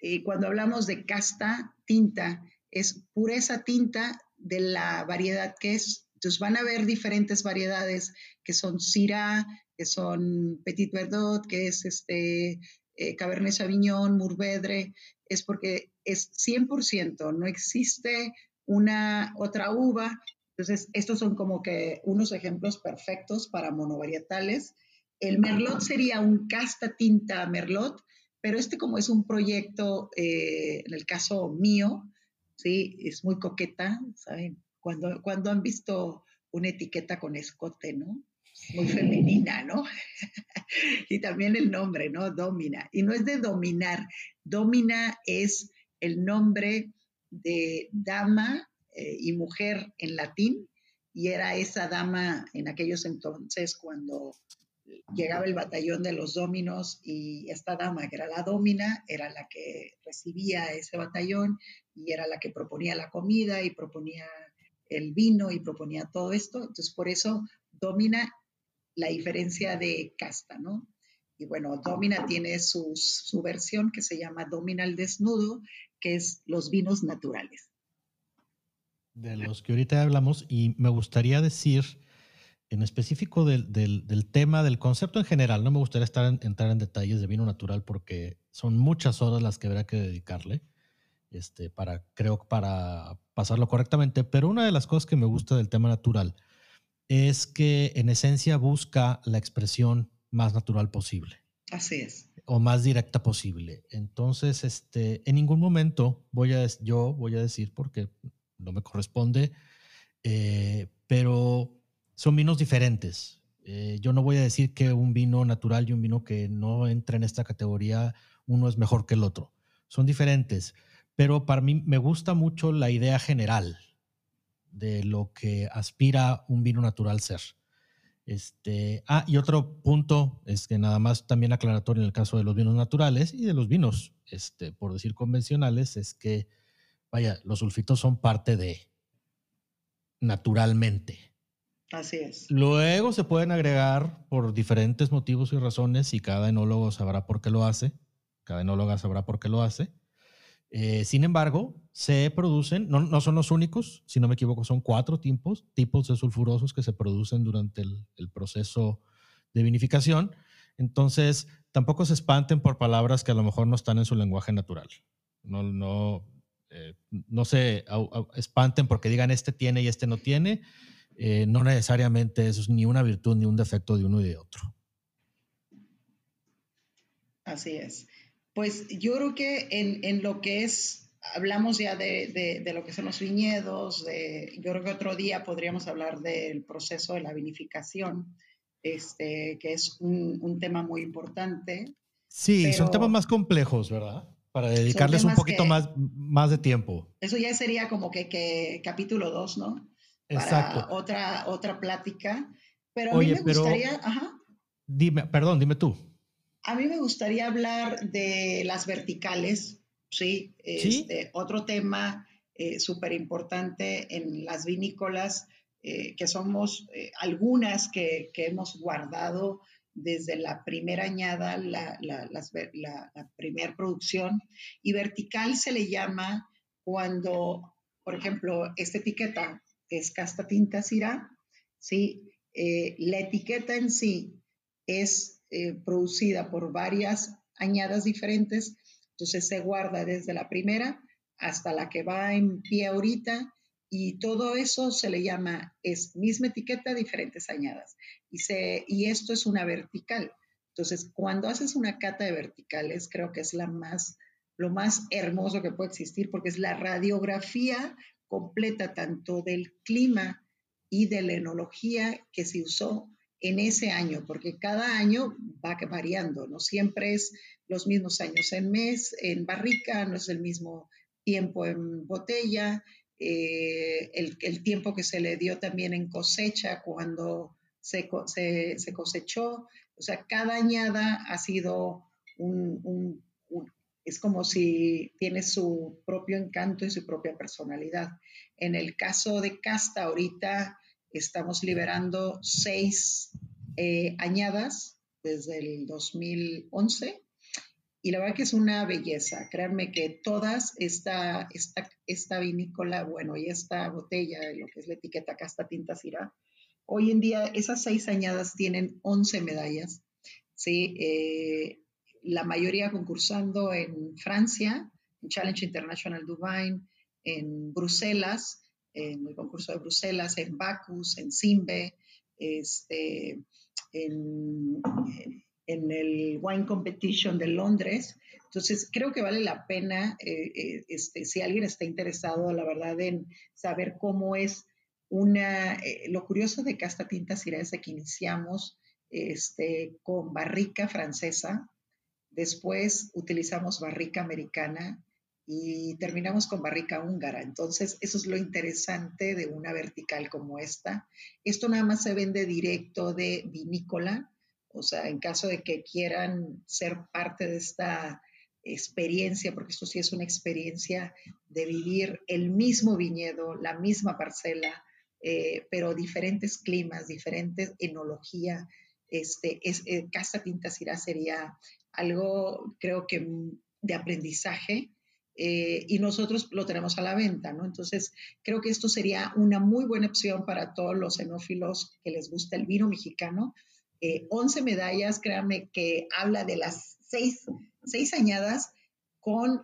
Y cuando hablamos de casta tinta, es pureza tinta de la variedad que es. Entonces van a haber diferentes variedades que son Syrah, que son Petit Verdot, que es este eh, Cabernet Sauvignon, Mourvedre, es porque es 100%, no existe una otra uva. Entonces, estos son como que unos ejemplos perfectos para monovarietales. El Merlot sería un casta tinta Merlot, pero este como es un proyecto, eh, en el caso mío, sí, es muy coqueta, ¿saben? Cuando, cuando han visto una etiqueta con escote, ¿no? Muy femenina, ¿no? y también el nombre, ¿no? Domina. Y no es de dominar. Domina es el nombre de dama eh, y mujer en latín. Y era esa dama en aquellos entonces cuando llegaba el batallón de los dominos y esta dama, que era la domina, era la que recibía ese batallón y era la que proponía la comida y proponía el vino y proponía todo esto. Entonces, por eso domina la diferencia de casta, ¿no? Y bueno, Domina tiene su, su versión que se llama Domina al desnudo, que es los vinos naturales. De los que ahorita hablamos, y me gustaría decir en específico del, del, tema, del concepto en general, no me gustaría entrar en detalles de vino natural porque son muchas horas las que habrá que dedicarle, este, para, creo, para pasarlo correctamente, pero una de las cosas que me gusta del tema natural es que en esencia busca la expresión más natural posible. Así es. O más directa posible. Entonces, este, en ningún momento voy a, yo voy a decir, porque no me corresponde, eh, pero son vinos diferentes. Eh, yo no voy a decir que un vino natural y un vino que no entra en esta categoría, uno es mejor que el otro. Son diferentes, pero para mí me gusta mucho la idea general de lo que aspira un vino natural ser. Este, ah, y otro punto es que nada más también aclaratorio en el caso de los vinos naturales y de los vinos, este, por decir convencionales, es que, vaya, los sulfitos son parte de naturalmente. Así es. Luego se pueden agregar por diferentes motivos y razones y cada enólogo sabrá por qué lo hace, cada enóloga sabrá por qué lo hace. Eh, sin embargo, se producen, no, son los únicos, si no me equivoco, son cuatro tipos, tipos de sulfurosos que se producen durante el, proceso de vinificación. Entonces, tampoco se espanten por palabras que a lo mejor no están en su lenguaje natural. No, no, eh, no se espanten porque digan este tiene y este no tiene. Eh, no necesariamente eso es ni una virtud ni un defecto de uno y de otro. Así es. Pues yo creo que en, lo que es, hablamos ya de, lo que son los viñedos, de, yo creo que otro día podríamos hablar del proceso de la vinificación, este, que es un, tema muy importante. Sí, son temas más complejos, ¿verdad? Para dedicarles un poquito más, más de tiempo. Eso ya sería como que, capítulo 2, ¿no? Para otra, otra plática. Pero a mí me gustaría... Dime, perdón, dime tú. A mí me gustaría hablar de las verticales, ¿sí? Este, otro tema eh, súper importante en las vinícolas, eh, que somos eh, algunas que, que, hemos guardado desde la primera añada, la, la, la primera producción, y vertical se le llama cuando, por ejemplo, esta etiqueta es casta tinta cirá, ¿sí? la etiqueta en sí es producida por varias añadas diferentes, entonces se guarda desde la primera hasta la que va en pie ahorita y todo eso se le llama, es misma etiqueta, diferentes añadas. Y, se, y esto es una vertical. Entonces, cuando haces una cata de verticales, creo que es la más, lo más hermoso que puede existir porque es la radiografía completa tanto del clima y de la enología que se usó en ese año, porque cada año va variando, no siempre es los mismos años en mes, en barrica, no es el mismo tiempo en botella, eh, el, tiempo que se le dio también en cosecha cuando se, se, cosechó. O sea, cada añada ha sido un, es como si tiene su propio encanto y su propia personalidad. En el caso de Casta, ahorita estamos liberando seis eh, añadas desde el 2011 y la verdad que es una belleza. Créanme que todas, esta, esta, esta vinícola, bueno, y esta botella, lo que es la etiqueta Casta Tinta Cirá, hoy en día esas seis añadas tienen 11 medallas, ¿sí? Eh, la mayoría concursando en Francia, en Challenge International Dubai, en Bruselas, en el concurso de Bruselas, en Bacus, en Simbe, este, en, el Wine Competition de Londres. Entonces, creo que vale la pena, eh, eh, este, si alguien está interesado, la verdad, en saber cómo es una... Eh, lo curioso de Casta Tinta Sira es que iniciamos este, con barrica francesa, después utilizamos barrica americana y terminamos con barrica húngara. Entonces, eso es lo interesante de una vertical como esta. Esto nada más se vende directo de vinícola, o sea, en caso de que quieran ser parte de esta experiencia, porque esto sí es una experiencia de vivir el mismo viñedo, la misma parcela, eh, pero diferentes climas, diferentes enología. Este, es, eh, Casa Tintasirá sería algo, creo que, de aprendizaje. Eh, y nosotros lo tenemos a la venta, ¿no? Entonces, creo que esto sería una muy buena opción para todos los enófilos que les gusta el vino mexicano, 11 eh, medallas, créanme que habla de las seis, seis añadas con,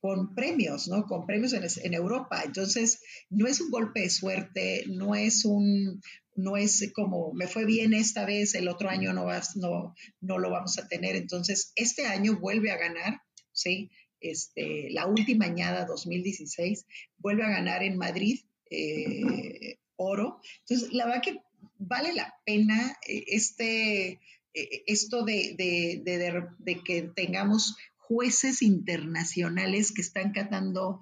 con premios, ¿no? Con premios en, Europa. Entonces, no es un golpe de suerte, no es un, no es como me fue bien esta vez, el otro año no, vas, no, no lo vamos a tener. Entonces, este año vuelve a ganar, ¿sí? Este, la última añada 2016 vuelve a ganar en Madrid eh, oro. Entonces, la verdad que vale la pena eh, este, eh, esto de, que tengamos jueces internacionales que están catando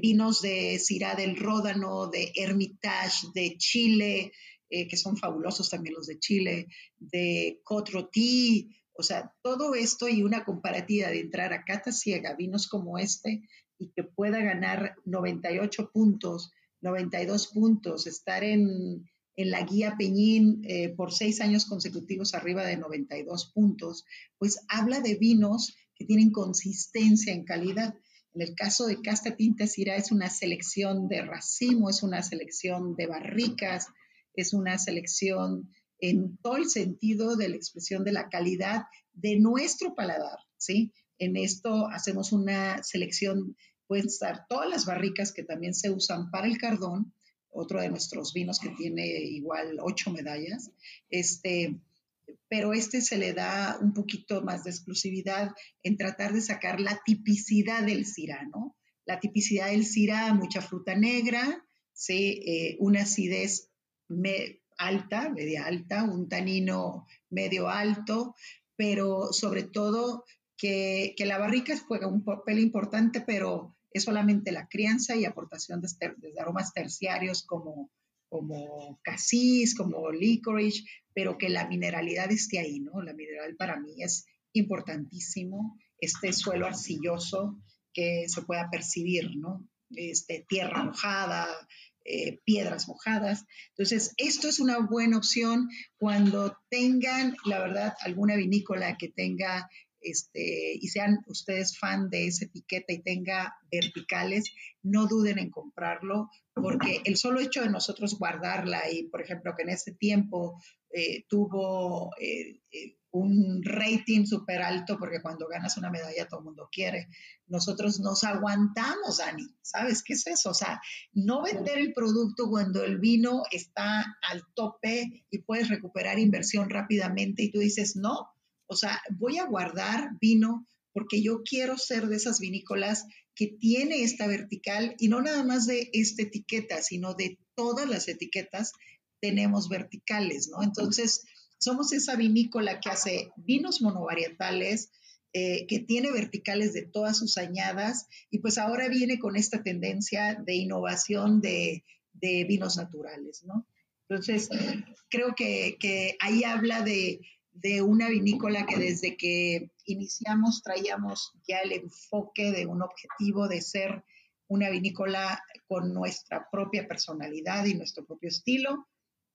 vinos de Cirá del Ródano, de Hermitage, de Chile, que son fabulosos también los de Chile, de Cotrotí, o sea, todo esto y una comparativa de entrar a cata ciega, vinos como este, y que pueda ganar 98 puntos, 92 puntos, estar en, en la guía Peñín eh, por seis años consecutivos arriba de 92 puntos, pues habla de vinos que tienen consistencia en calidad. En el caso de Casta Tinta Sira es una selección de racimo, es una selección de barricas, es una selección en todo el sentido de la expresión de la calidad de nuestro paladar, ¿sí? En esto hacemos una selección, pueden estar todas las barricas que también se usan para el cardón, otro de nuestros vinos que tiene igual ocho medallas. Este, pero este se le da un poquito más de exclusividad en tratar de sacar la tipicidad del Syrah, ¿no? La tipicidad del Syrah, mucha fruta negra, ¿sí? Eh, una acidez alta, media alta, un tanino medio alto, pero sobre todo que, que la barrica juega un papel importante, pero es solamente la crianza y aportación de, aromas terciarios como, como casis, como licorice, pero que la mineralidad esté ahí, ¿no? La mineral para mí es importantísimo, este suelo arcilloso que se pueda percibir, ¿no? Este, tierra mojada, eh, piedras mojadas. Entonces, esto es una buena opción cuando tengan, la verdad, alguna vinícola que tenga este, y sean ustedes fan de esa etiqueta y tenga verticales, no duden en comprarlo, porque el solo hecho de nosotros guardarla y, por ejemplo, que en ese tiempo eh, tuvo eh, un rating súper alto, porque cuando ganas una medalla todo el mundo quiere. Nosotros nos aguantamos, Dani. ¿Sabes qué es eso? O sea, no vender el producto cuando el vino está al tope y puedes recuperar inversión rápidamente y tú dices, no, o sea, voy a guardar vino porque yo quiero ser de esas vinícolas que tiene esta vertical y no nada más de esta etiqueta, sino de todas las etiquetas tenemos verticales, ¿no? Entonces, somos esa vinícola que hace vinos monovarietales, eh, que tiene verticales de todas sus añadas y pues ahora viene con esta tendencia de innovación de, vinos naturales, ¿no? Entonces, creo que, ahí habla de, de, una vinícola que desde que iniciamos traíamos ya el enfoque de un objetivo de ser una vinícola con nuestra propia personalidad y nuestro propio estilo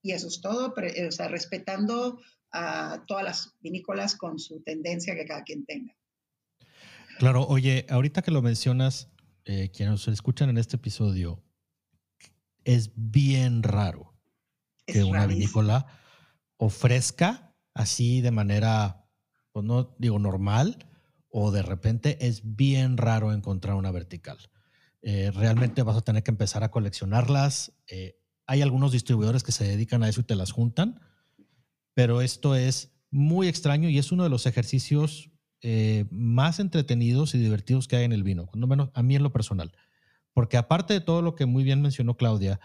y eso es todo, o sea, respetando a todas las vinícolas con su tendencia que cada quien tenga. Claro, oye, ahorita que lo mencionas, eh, quienes escuchan en este episodio, es bien raro que una vinícola ofrezca así de manera, pues no digo normal, o de repente es bien raro encontrar una vertical. Eh, realmente vas a tener que empezar a coleccionarlas. Eh, hay algunos distribuidores que se dedican a eso y te las juntan, pero esto es muy extraño y es uno de los ejercicios eh, más entretenidos y divertidos que hay en el vino, cuando menos a mí en lo personal. Porque aparte de todo lo que muy bien mencionó Claudia,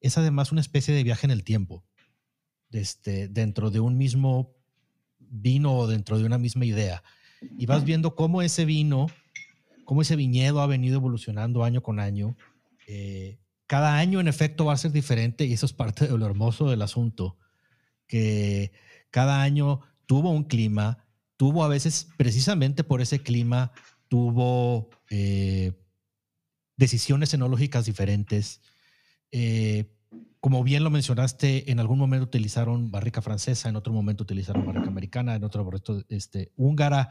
es además una especie de viaje en el tiempo, este, dentro de un mismo vino o dentro de una misma idea. Y vas viendo cómo ese vino, cómo ese viñedo ha venido evolucionando año con año. Eh, cada año en efecto va a ser diferente y eso es parte de lo hermoso del asunto, que cada año tuvo un clima, tuvo a veces precisamente por ese clima, tuvo eh, decisiones enológicas diferentes. Eh, como bien lo mencionaste, en algún momento utilizaron barrica francesa, en otro momento utilizaron barrica americana, en otro momento este, húngara.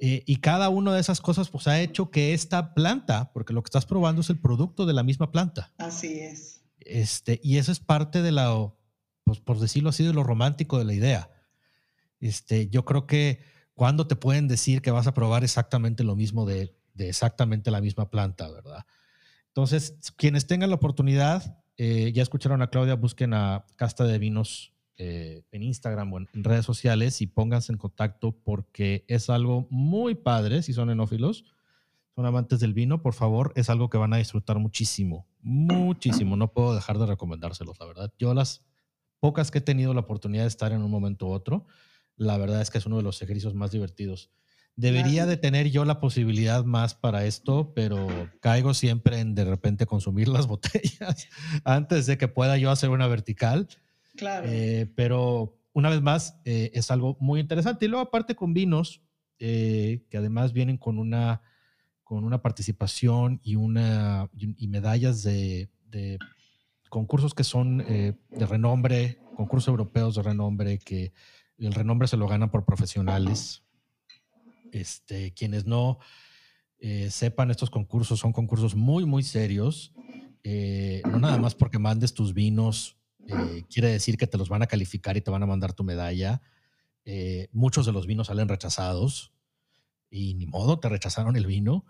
Eh, y cada una de esas cosas pues ha hecho que esta planta, porque lo que estás probando es el producto de la misma planta. Así es. Este, y eso es parte de la, pues por decirlo así, de lo romántico de la idea. Este, yo creo que cuando te pueden decir que vas a probar exactamente lo mismo de, de exactamente la misma planta, ¿verdad? Entonces, quienes tengan la oportunidad, eh, ya escucharon a Claudia, busquen a Casta de Vinos eh, en Instagram o en, redes sociales y pónganse en contacto porque es algo muy padre si son enófilos, son amantes del vino, por favor, es algo que van a disfrutar muchísimo, muchísimo. No puedo dejar de recomendárselos, la verdad. Yo las pocas que he tenido la oportunidad de estar en un momento u otro, la verdad es que es uno de los ejercicios más divertidos. Debería de tener yo la posibilidad más para esto, pero caigo siempre en de repente consumir las botellas antes de que pueda yo hacer una vertical. Claro. Eh, pero una vez más, eh, es algo muy interesante. Y luego aparte con vinos, eh, que además vienen con una, con una participación y, una, y, medallas de, de, concursos que son de renombre, concursos europeos de renombre, que el renombre se lo ganan por profesionales. Este, quienes no sepan, estos concursos son concursos muy, muy serios. no nada más porque mandes tus vinos eh, quiere decir que te los van a calificar y te van a mandar tu medalla. Eh, muchos de los vinos salen rechazados y ni modo, te rechazaron el vino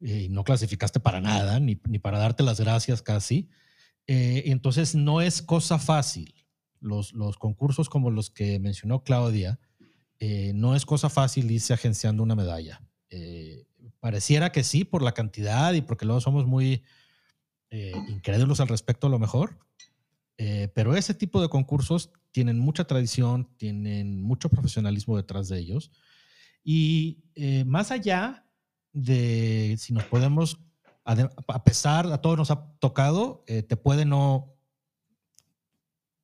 eh, y no clasificaste para nada, ni, ni, para darte las gracias casi. entonces no es cosa fácil. Los, los, concursos como los que mencionó Claudia, no es cosa fácil irse agenciando una medalla. pareciera que sí por la cantidad y porque luego somos muy incrédulos al respecto a lo mejor, eh, pero ese tipo de concursos tienen mucha tradición, tienen mucho profesionalismo detrás de ellos. Y eh, más allá de si nos podemos, a pesar, a todos nos ha tocado, eh, te puede no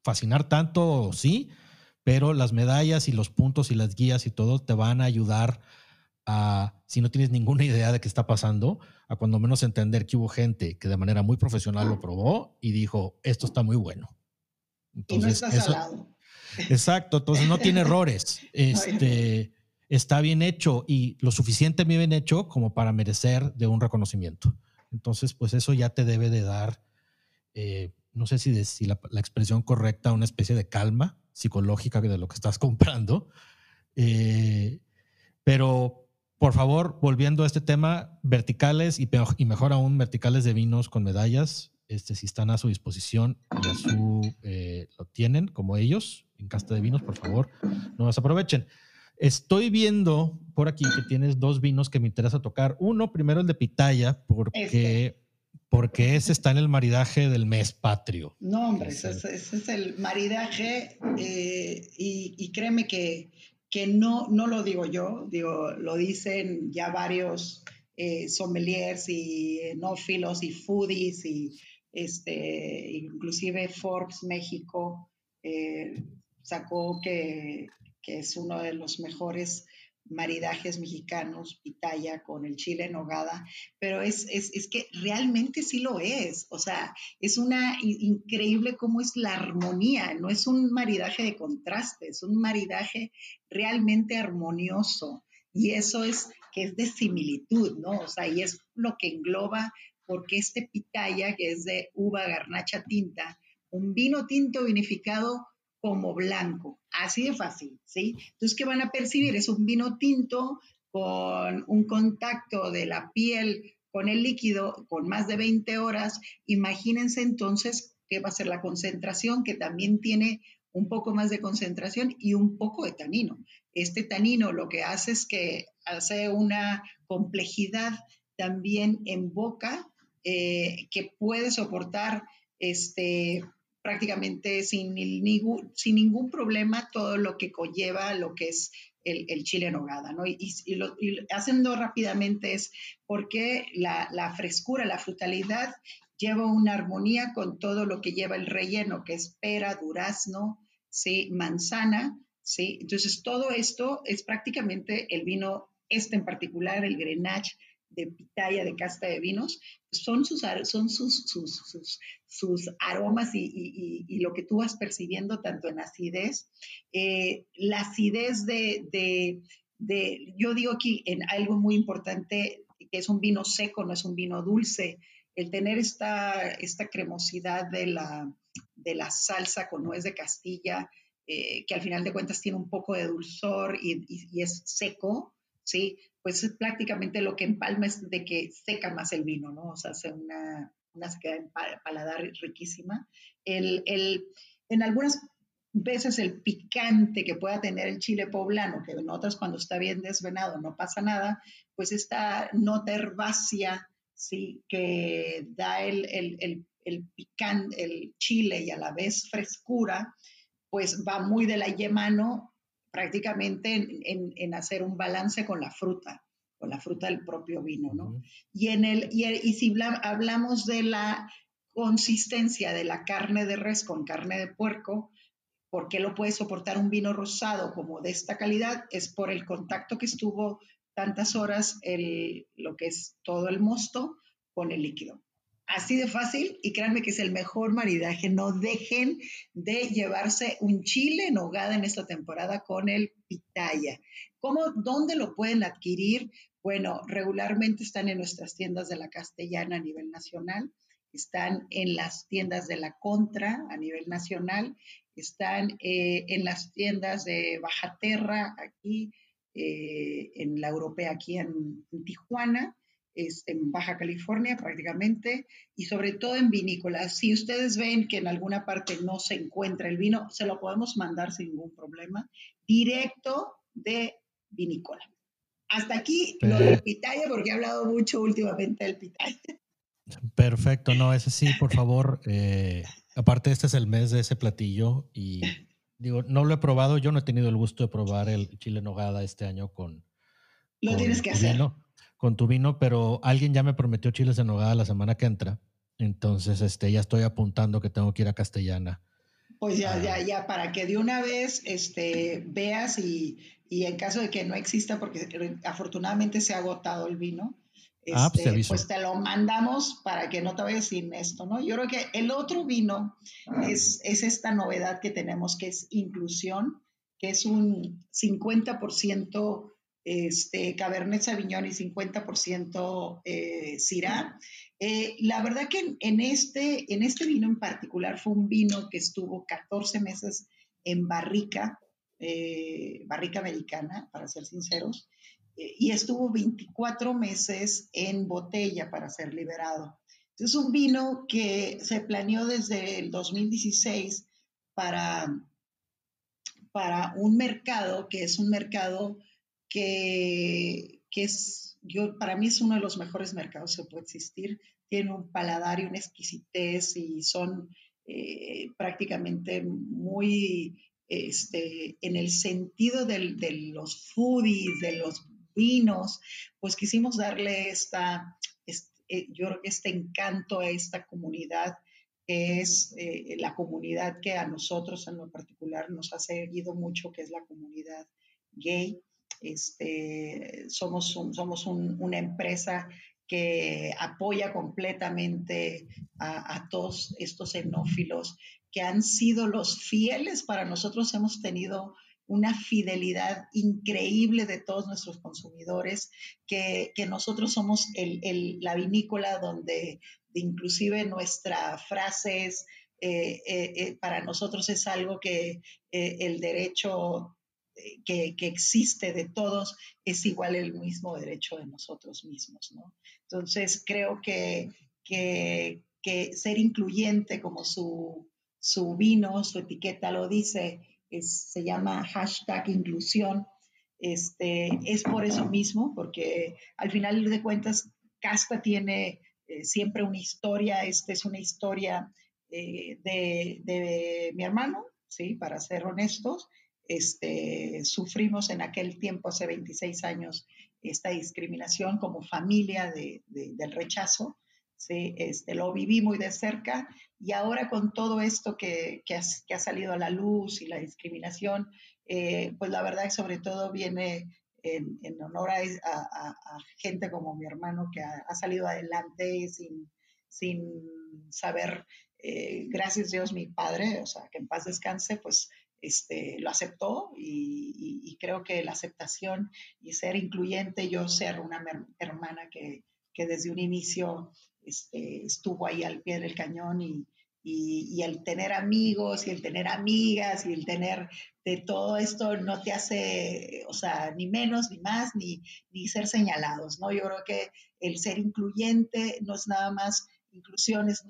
fascinar tanto, sí, pero las medallas y los puntos y las guías y todo te van a ayudar a, si no tienes ninguna idea de qué está pasando, a cuando menos entender que hubo gente que de manera muy profesional lo probó y dijo, esto está muy bueno. Entonces, y no Exacto, entonces no tiene errores. Este, está bien hecho y lo suficiente bien hecho como para merecer de un reconocimiento. Entonces, pues eso ya te debe de dar, eh, no sé si, si la, expresión correcta, una especie de calma psicológica de lo que estás comprando. Eh, pero, por favor, volviendo a este tema, verticales y, y mejor aún, verticales de vinos con medallas, este, si están a su disposición y a su, eh, lo tienen como ellos en Casta de Vinos, por favor, no las aprovechen. Estoy viendo por aquí que tienes dos vinos que me interesa tocar. Uno, primero el de Pitaya, porque, este. porque ese está en el maridaje del mes patrio. No, hombre, ese, es el maridaje eh, y, créeme que, que no, no lo digo yo, digo, lo dicen ya varios eh, sommeliers y enófilos y foodies y este, inclusive Forbes México eh, sacó que, es uno de los mejores maridajes mexicanos, pitaya con el chile en nogada, pero es, es, que realmente sí lo es, o sea, es una increíble cómo es la armonía, no es un maridaje de contraste, es un maridaje realmente armonioso y eso es que es de similitud, ¿no? O sea, y es lo que engloba porque este pitaya, que es de uva garnacha tinta, un vino tinto vinificado como blanco, así de fácil, ¿sí? Entonces, ¿qué van a percibir? Es un vino tinto con un contacto de la piel con el líquido con más de 20 horas. Imagínense entonces qué va a ser la concentración, que también tiene un poco más de concentración y un poco de tanino. Este tanino lo que hace es que hace una complejidad también en boca eh, que puede soportar este, prácticamente sin, ningún, problema todo lo que conlleva lo que es el, chile en hogada, ¿no? Y, lo, haciendo rápidamente es porque la, la, frescura, la frutalidad lleva una armonía con todo lo que lleva el relleno, que es pera, durazno, ¿sí? manzana, ¿sí? Entonces todo esto es prácticamente el vino, este en particular, el Grenache, de pitaya, de casta de vinos, son sus, son sus, sus, sus, aromas y, y, lo que tú vas percibiendo tanto en acidez. Eh, la acidez de, de, de, yo digo aquí en algo muy importante, que es un vino seco, no es un vino dulce, el tener esta, esta cremosidad de la, de la salsa con nuez de Castilla, eh, que al final de cuentas tiene un poco de dulzor y, y es seco, ¿sí? Pues es prácticamente lo que empalma es de que seca más el vino, ¿no? O sea, hace una, una sequedad en paladar riquísima. El, el, en algunas veces el picante que pueda tener el chile poblano, que en otras cuando está bien desvenado no pasa nada, pues esta nota herbácea, ¿sí? Que da el, el, el, el picante, el chile y a la vez frescura, pues va muy de la yemano prácticamente en, hacer un balance con la fruta, con la fruta del propio vino, ¿no? Y, en el, y, si hablamos de la consistencia de la carne de res con carne de puerco, ¿por qué lo puede soportar un vino rosado como de esta calidad? Es por el contacto que estuvo tantas horas el, lo que es todo el mosto con el líquido. Así de fácil y créanme que es el mejor maridaje. No dejen de llevarse un chile en hogada en esta temporada con el pitaya. ¿Cómo, ¿Dónde lo pueden adquirir? Bueno, regularmente están en nuestras tiendas de la castellana a nivel nacional, están en las tiendas de la contra a nivel nacional, están eh, en las tiendas de Bajaterra aquí, eh, en la europea aquí en Tijuana en Baja California prácticamente y sobre todo en vinícolas. Si ustedes ven que en alguna parte no se encuentra el vino, se lo podemos mandar sin ningún problema, directo de vinícola. Hasta aquí lo del pitaya, porque he hablado mucho últimamente del pitaya. Perfecto, no, ese sí, por favor. Eh, aparte, este es el mes de ese platillo y digo, no lo he probado, yo no he tenido el gusto de probar el chile nogada este año con... Lo tienes que hacer con tu vino, pero alguien ya me prometió chiles en nogada la semana que entra. Entonces, este, ya estoy apuntando que tengo que ir a Castellana Pues ya, ya, ah. ya, para que de una vez este, veas y, y en caso de que no exista, porque afortunadamente se ha agotado el vino, ah, pues, te este, pues, te lo mandamos para que no te vayas sin esto, ¿no? Yo creo que el otro vino es, es esta novedad que tenemos, que es inclusión, que es un 50% este, Cabernet Sauvignon y 50% eh, Syrah. Eh, la verdad que en, este, en este vino en particular fue un vino que estuvo 14 meses en barrica, eh, barrica americana, para ser sinceros, y estuvo 24 meses en botella para ser liberado. Es un vino que se planeó desde el 2016 para, para un mercado que es un mercado que, es, yo, para mí es uno de los mejores mercados que puede existir. Tiene un paladar y una exquisitez y son eh, prácticamente muy este, en el sentido de los foodies, de los vinos, pues quisimos darle esta, este, yo creo que este encanto a esta comunidad que es eh, la comunidad que a nosotros en lo particular nos ha seguido mucho, que es la comunidad gay. Este, somos somos una empresa que apoya completamente a, todos estos enófilos que han sido los fieles para nosotros. Hemos tenido una fidelidad increíble de todos nuestros consumidores, que, nosotros somos la vinícola donde inclusive nuestra frase es, eh, eh, eh, para nosotros es algo que el derecho que, existe de todos es igual el mismo derecho de nosotros mismos, ¿no? Entonces, creo que, que, ser incluyente, como su, su, vino, su etiqueta lo dice, se llama hashtag inclusión, este, es por eso mismo, porque al final de cuentas, Casta tiene eh, siempre una historia, esta es una historia eh, de, de, mi hermano, ¿sí? Para ser honestos, este, sufrimos en aquel tiempo, hace 26 años, esta discriminación como familia del rechazo. ¿sí? Este, lo viví muy de cerca y ahora con todo esto que, que, ha, salido a la luz y la discriminación, eh, pues la verdad que sobre todo viene en, honor a, gente como mi hermano que ha, salido adelante sin, sin saber, eh, gracias a Dios mi padre, o sea, que en paz descanse, pues este, lo aceptó y, creo que la aceptación y ser incluyente, yo ser una hermana que, desde un inicio este, estuvo ahí al pie del cañón y, el tener amigos y el tener amigas y el tener de todo esto no te hace, o sea, ni menos ni más, ni, ser señalados, ¿no? Yo creo que el ser incluyente no es nada más inclusión, es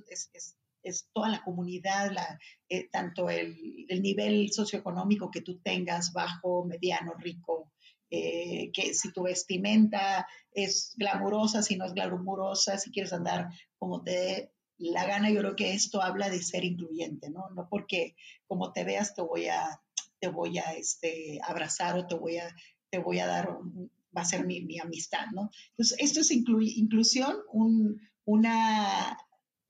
toda la comunidad, la, eh, tanto el, nivel socioeconómico que tú tengas, bajo, mediano, rico, eh, que si tu vestimenta es glamurosa, si no es glamurosa, si quieres andar como te dé la gana, yo creo que esto habla de ser incluyente, ¿no? No porque como te veas te voy a, te voy a este, abrazar o te voy a, te voy a dar, va a ser mi, mi amistad, ¿no? Entonces, esto es inclusión, un, una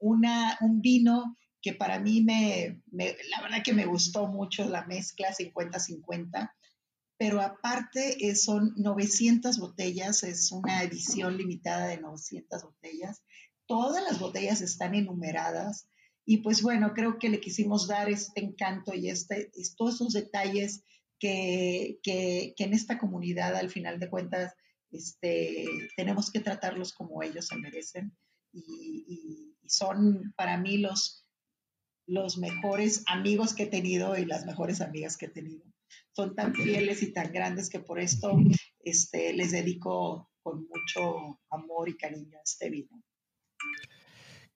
una, un vino que para mí me, la verdad que me gustó mucho la mezcla 50-50, pero aparte eh, son 900 botellas, es una edición limitada de 900 botellas. Todas las botellas están enumeradas y pues bueno, creo que le quisimos dar este encanto y este, todos esos detalles que, que, en esta comunidad al final de cuentas este, tenemos que tratarlos como ellos se merecen. y son para mí los, los mejores amigos que he tenido y las mejores amigas que he tenido. Son tan fieles y tan grandes que por esto este, les dedico con mucho amor y cariño a este vino.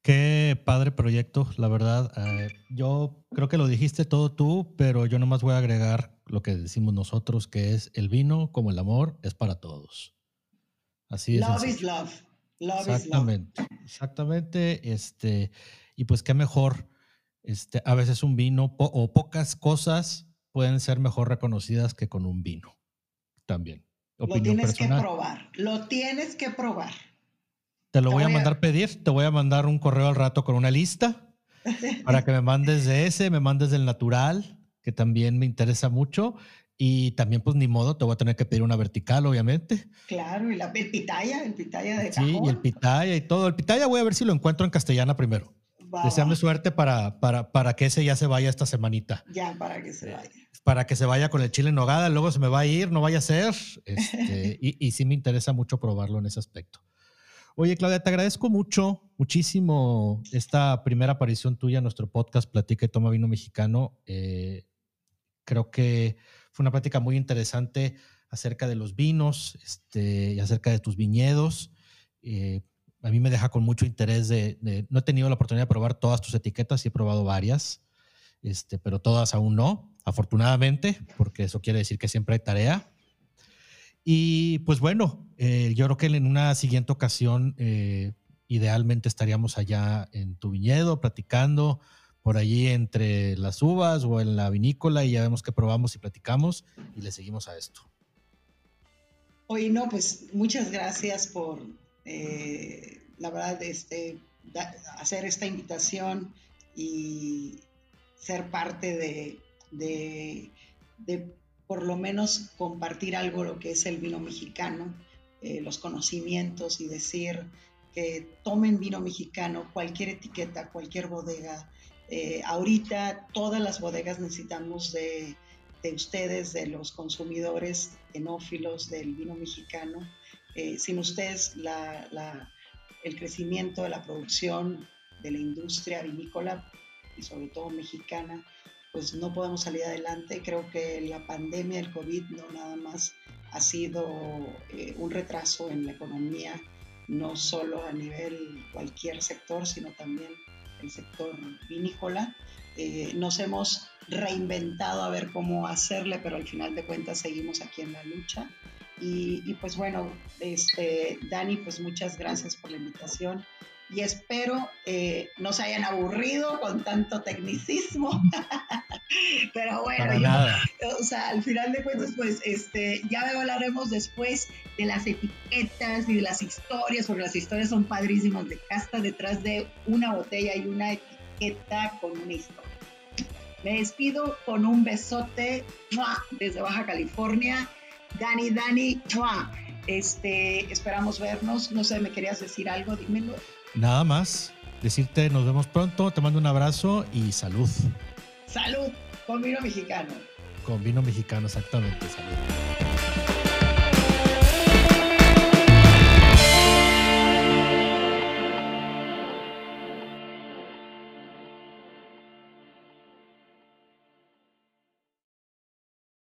Qué padre proyecto, la verdad. Eh, yo creo que lo dijiste todo tú, pero yo nomás voy a agregar lo que decimos nosotros, que es el vino, como el amor, es para todos. Así es. Love is love exactamente, exactamente. Este, y pues qué mejor, este, a veces un vino o pocas cosas pueden ser mejor reconocidas que con un vino también. lo tienes que probar, lo tienes que probar. Te lo voy, a mandar pedir, te voy a mandar un correo al rato con una lista para que me mandes de ese, me mandes del natural, que también me interesa mucho. Y también, pues ni modo, te voy a tener que pedir una vertical, obviamente. Claro, y la, el pitaya, el pitaya de Sí, y el pitaya y todo. El pitaya voy a ver si lo encuentro en castellana primero. Deseame suerte para, para, para que ese ya se vaya esta semanita. Ya, para que se vaya. Para que se vaya con el chile en nogada, luego se me va a ir, no vaya a ser. Este, y, y sí me interesa mucho probarlo en ese aspecto. Oye, Claudia, te agradezco mucho, muchísimo esta primera aparición tuya en nuestro podcast Platica y Toma Vino Mexicano. Eh, creo que fue una plática muy interesante acerca de los vinos este, y acerca de tus viñedos. Eh, a mí me deja con mucho interés de, no he tenido la oportunidad de probar todas tus etiquetas, y he probado varias, este, pero todas aún no, afortunadamente, porque eso quiere decir que siempre hay tarea. Y pues bueno, eh, yo creo que en una siguiente ocasión, eh, idealmente estaríamos allá en tu viñedo platicando por allí entre las uvas o en la vinícola y ya vemos que probamos y platicamos y le seguimos a esto. Oye, no, pues muchas gracias por, eh, la verdad, este, hacer esta invitación y ser parte de, de, por lo menos compartir algo lo que es el vino mexicano, eh, los conocimientos y decir que tomen vino mexicano, cualquier etiqueta, cualquier bodega. Eh, ahorita todas las bodegas necesitamos de, ustedes, de los consumidores enófilos del vino mexicano. Eh, sin ustedes, el crecimiento de la producción de la industria vinícola y sobre todo mexicana pues no podemos salir adelante. Creo que la pandemia, el COVID, no nada más ha sido eh, un retraso en la economía, no solo a nivel cualquier sector, sino también el sector vinícola. Eh, nos hemos reinventado a ver cómo hacerle, pero al final de cuentas seguimos aquí en la lucha. Y, y pues bueno, este, Dani, pues muchas gracias por la invitación y espero eh, no se hayan aburrido con tanto tecnicismo. Pero bueno, yo, o sea, al final de cuentas, pues este, ya hablaremos después de las etiquetas y de las historias, porque las historias son padrísimas de casta detrás de una botella y una etiqueta con una historia. Me despido con un besote desde Baja California. Dani, Dani, este, esperamos vernos. No sé, ¿me querías decir algo? Dímelo. Nada más. Decirte nos vemos pronto, te mando un abrazo y salud. Salud, con vino mexicano. Con vino mexicano, exactamente, salud.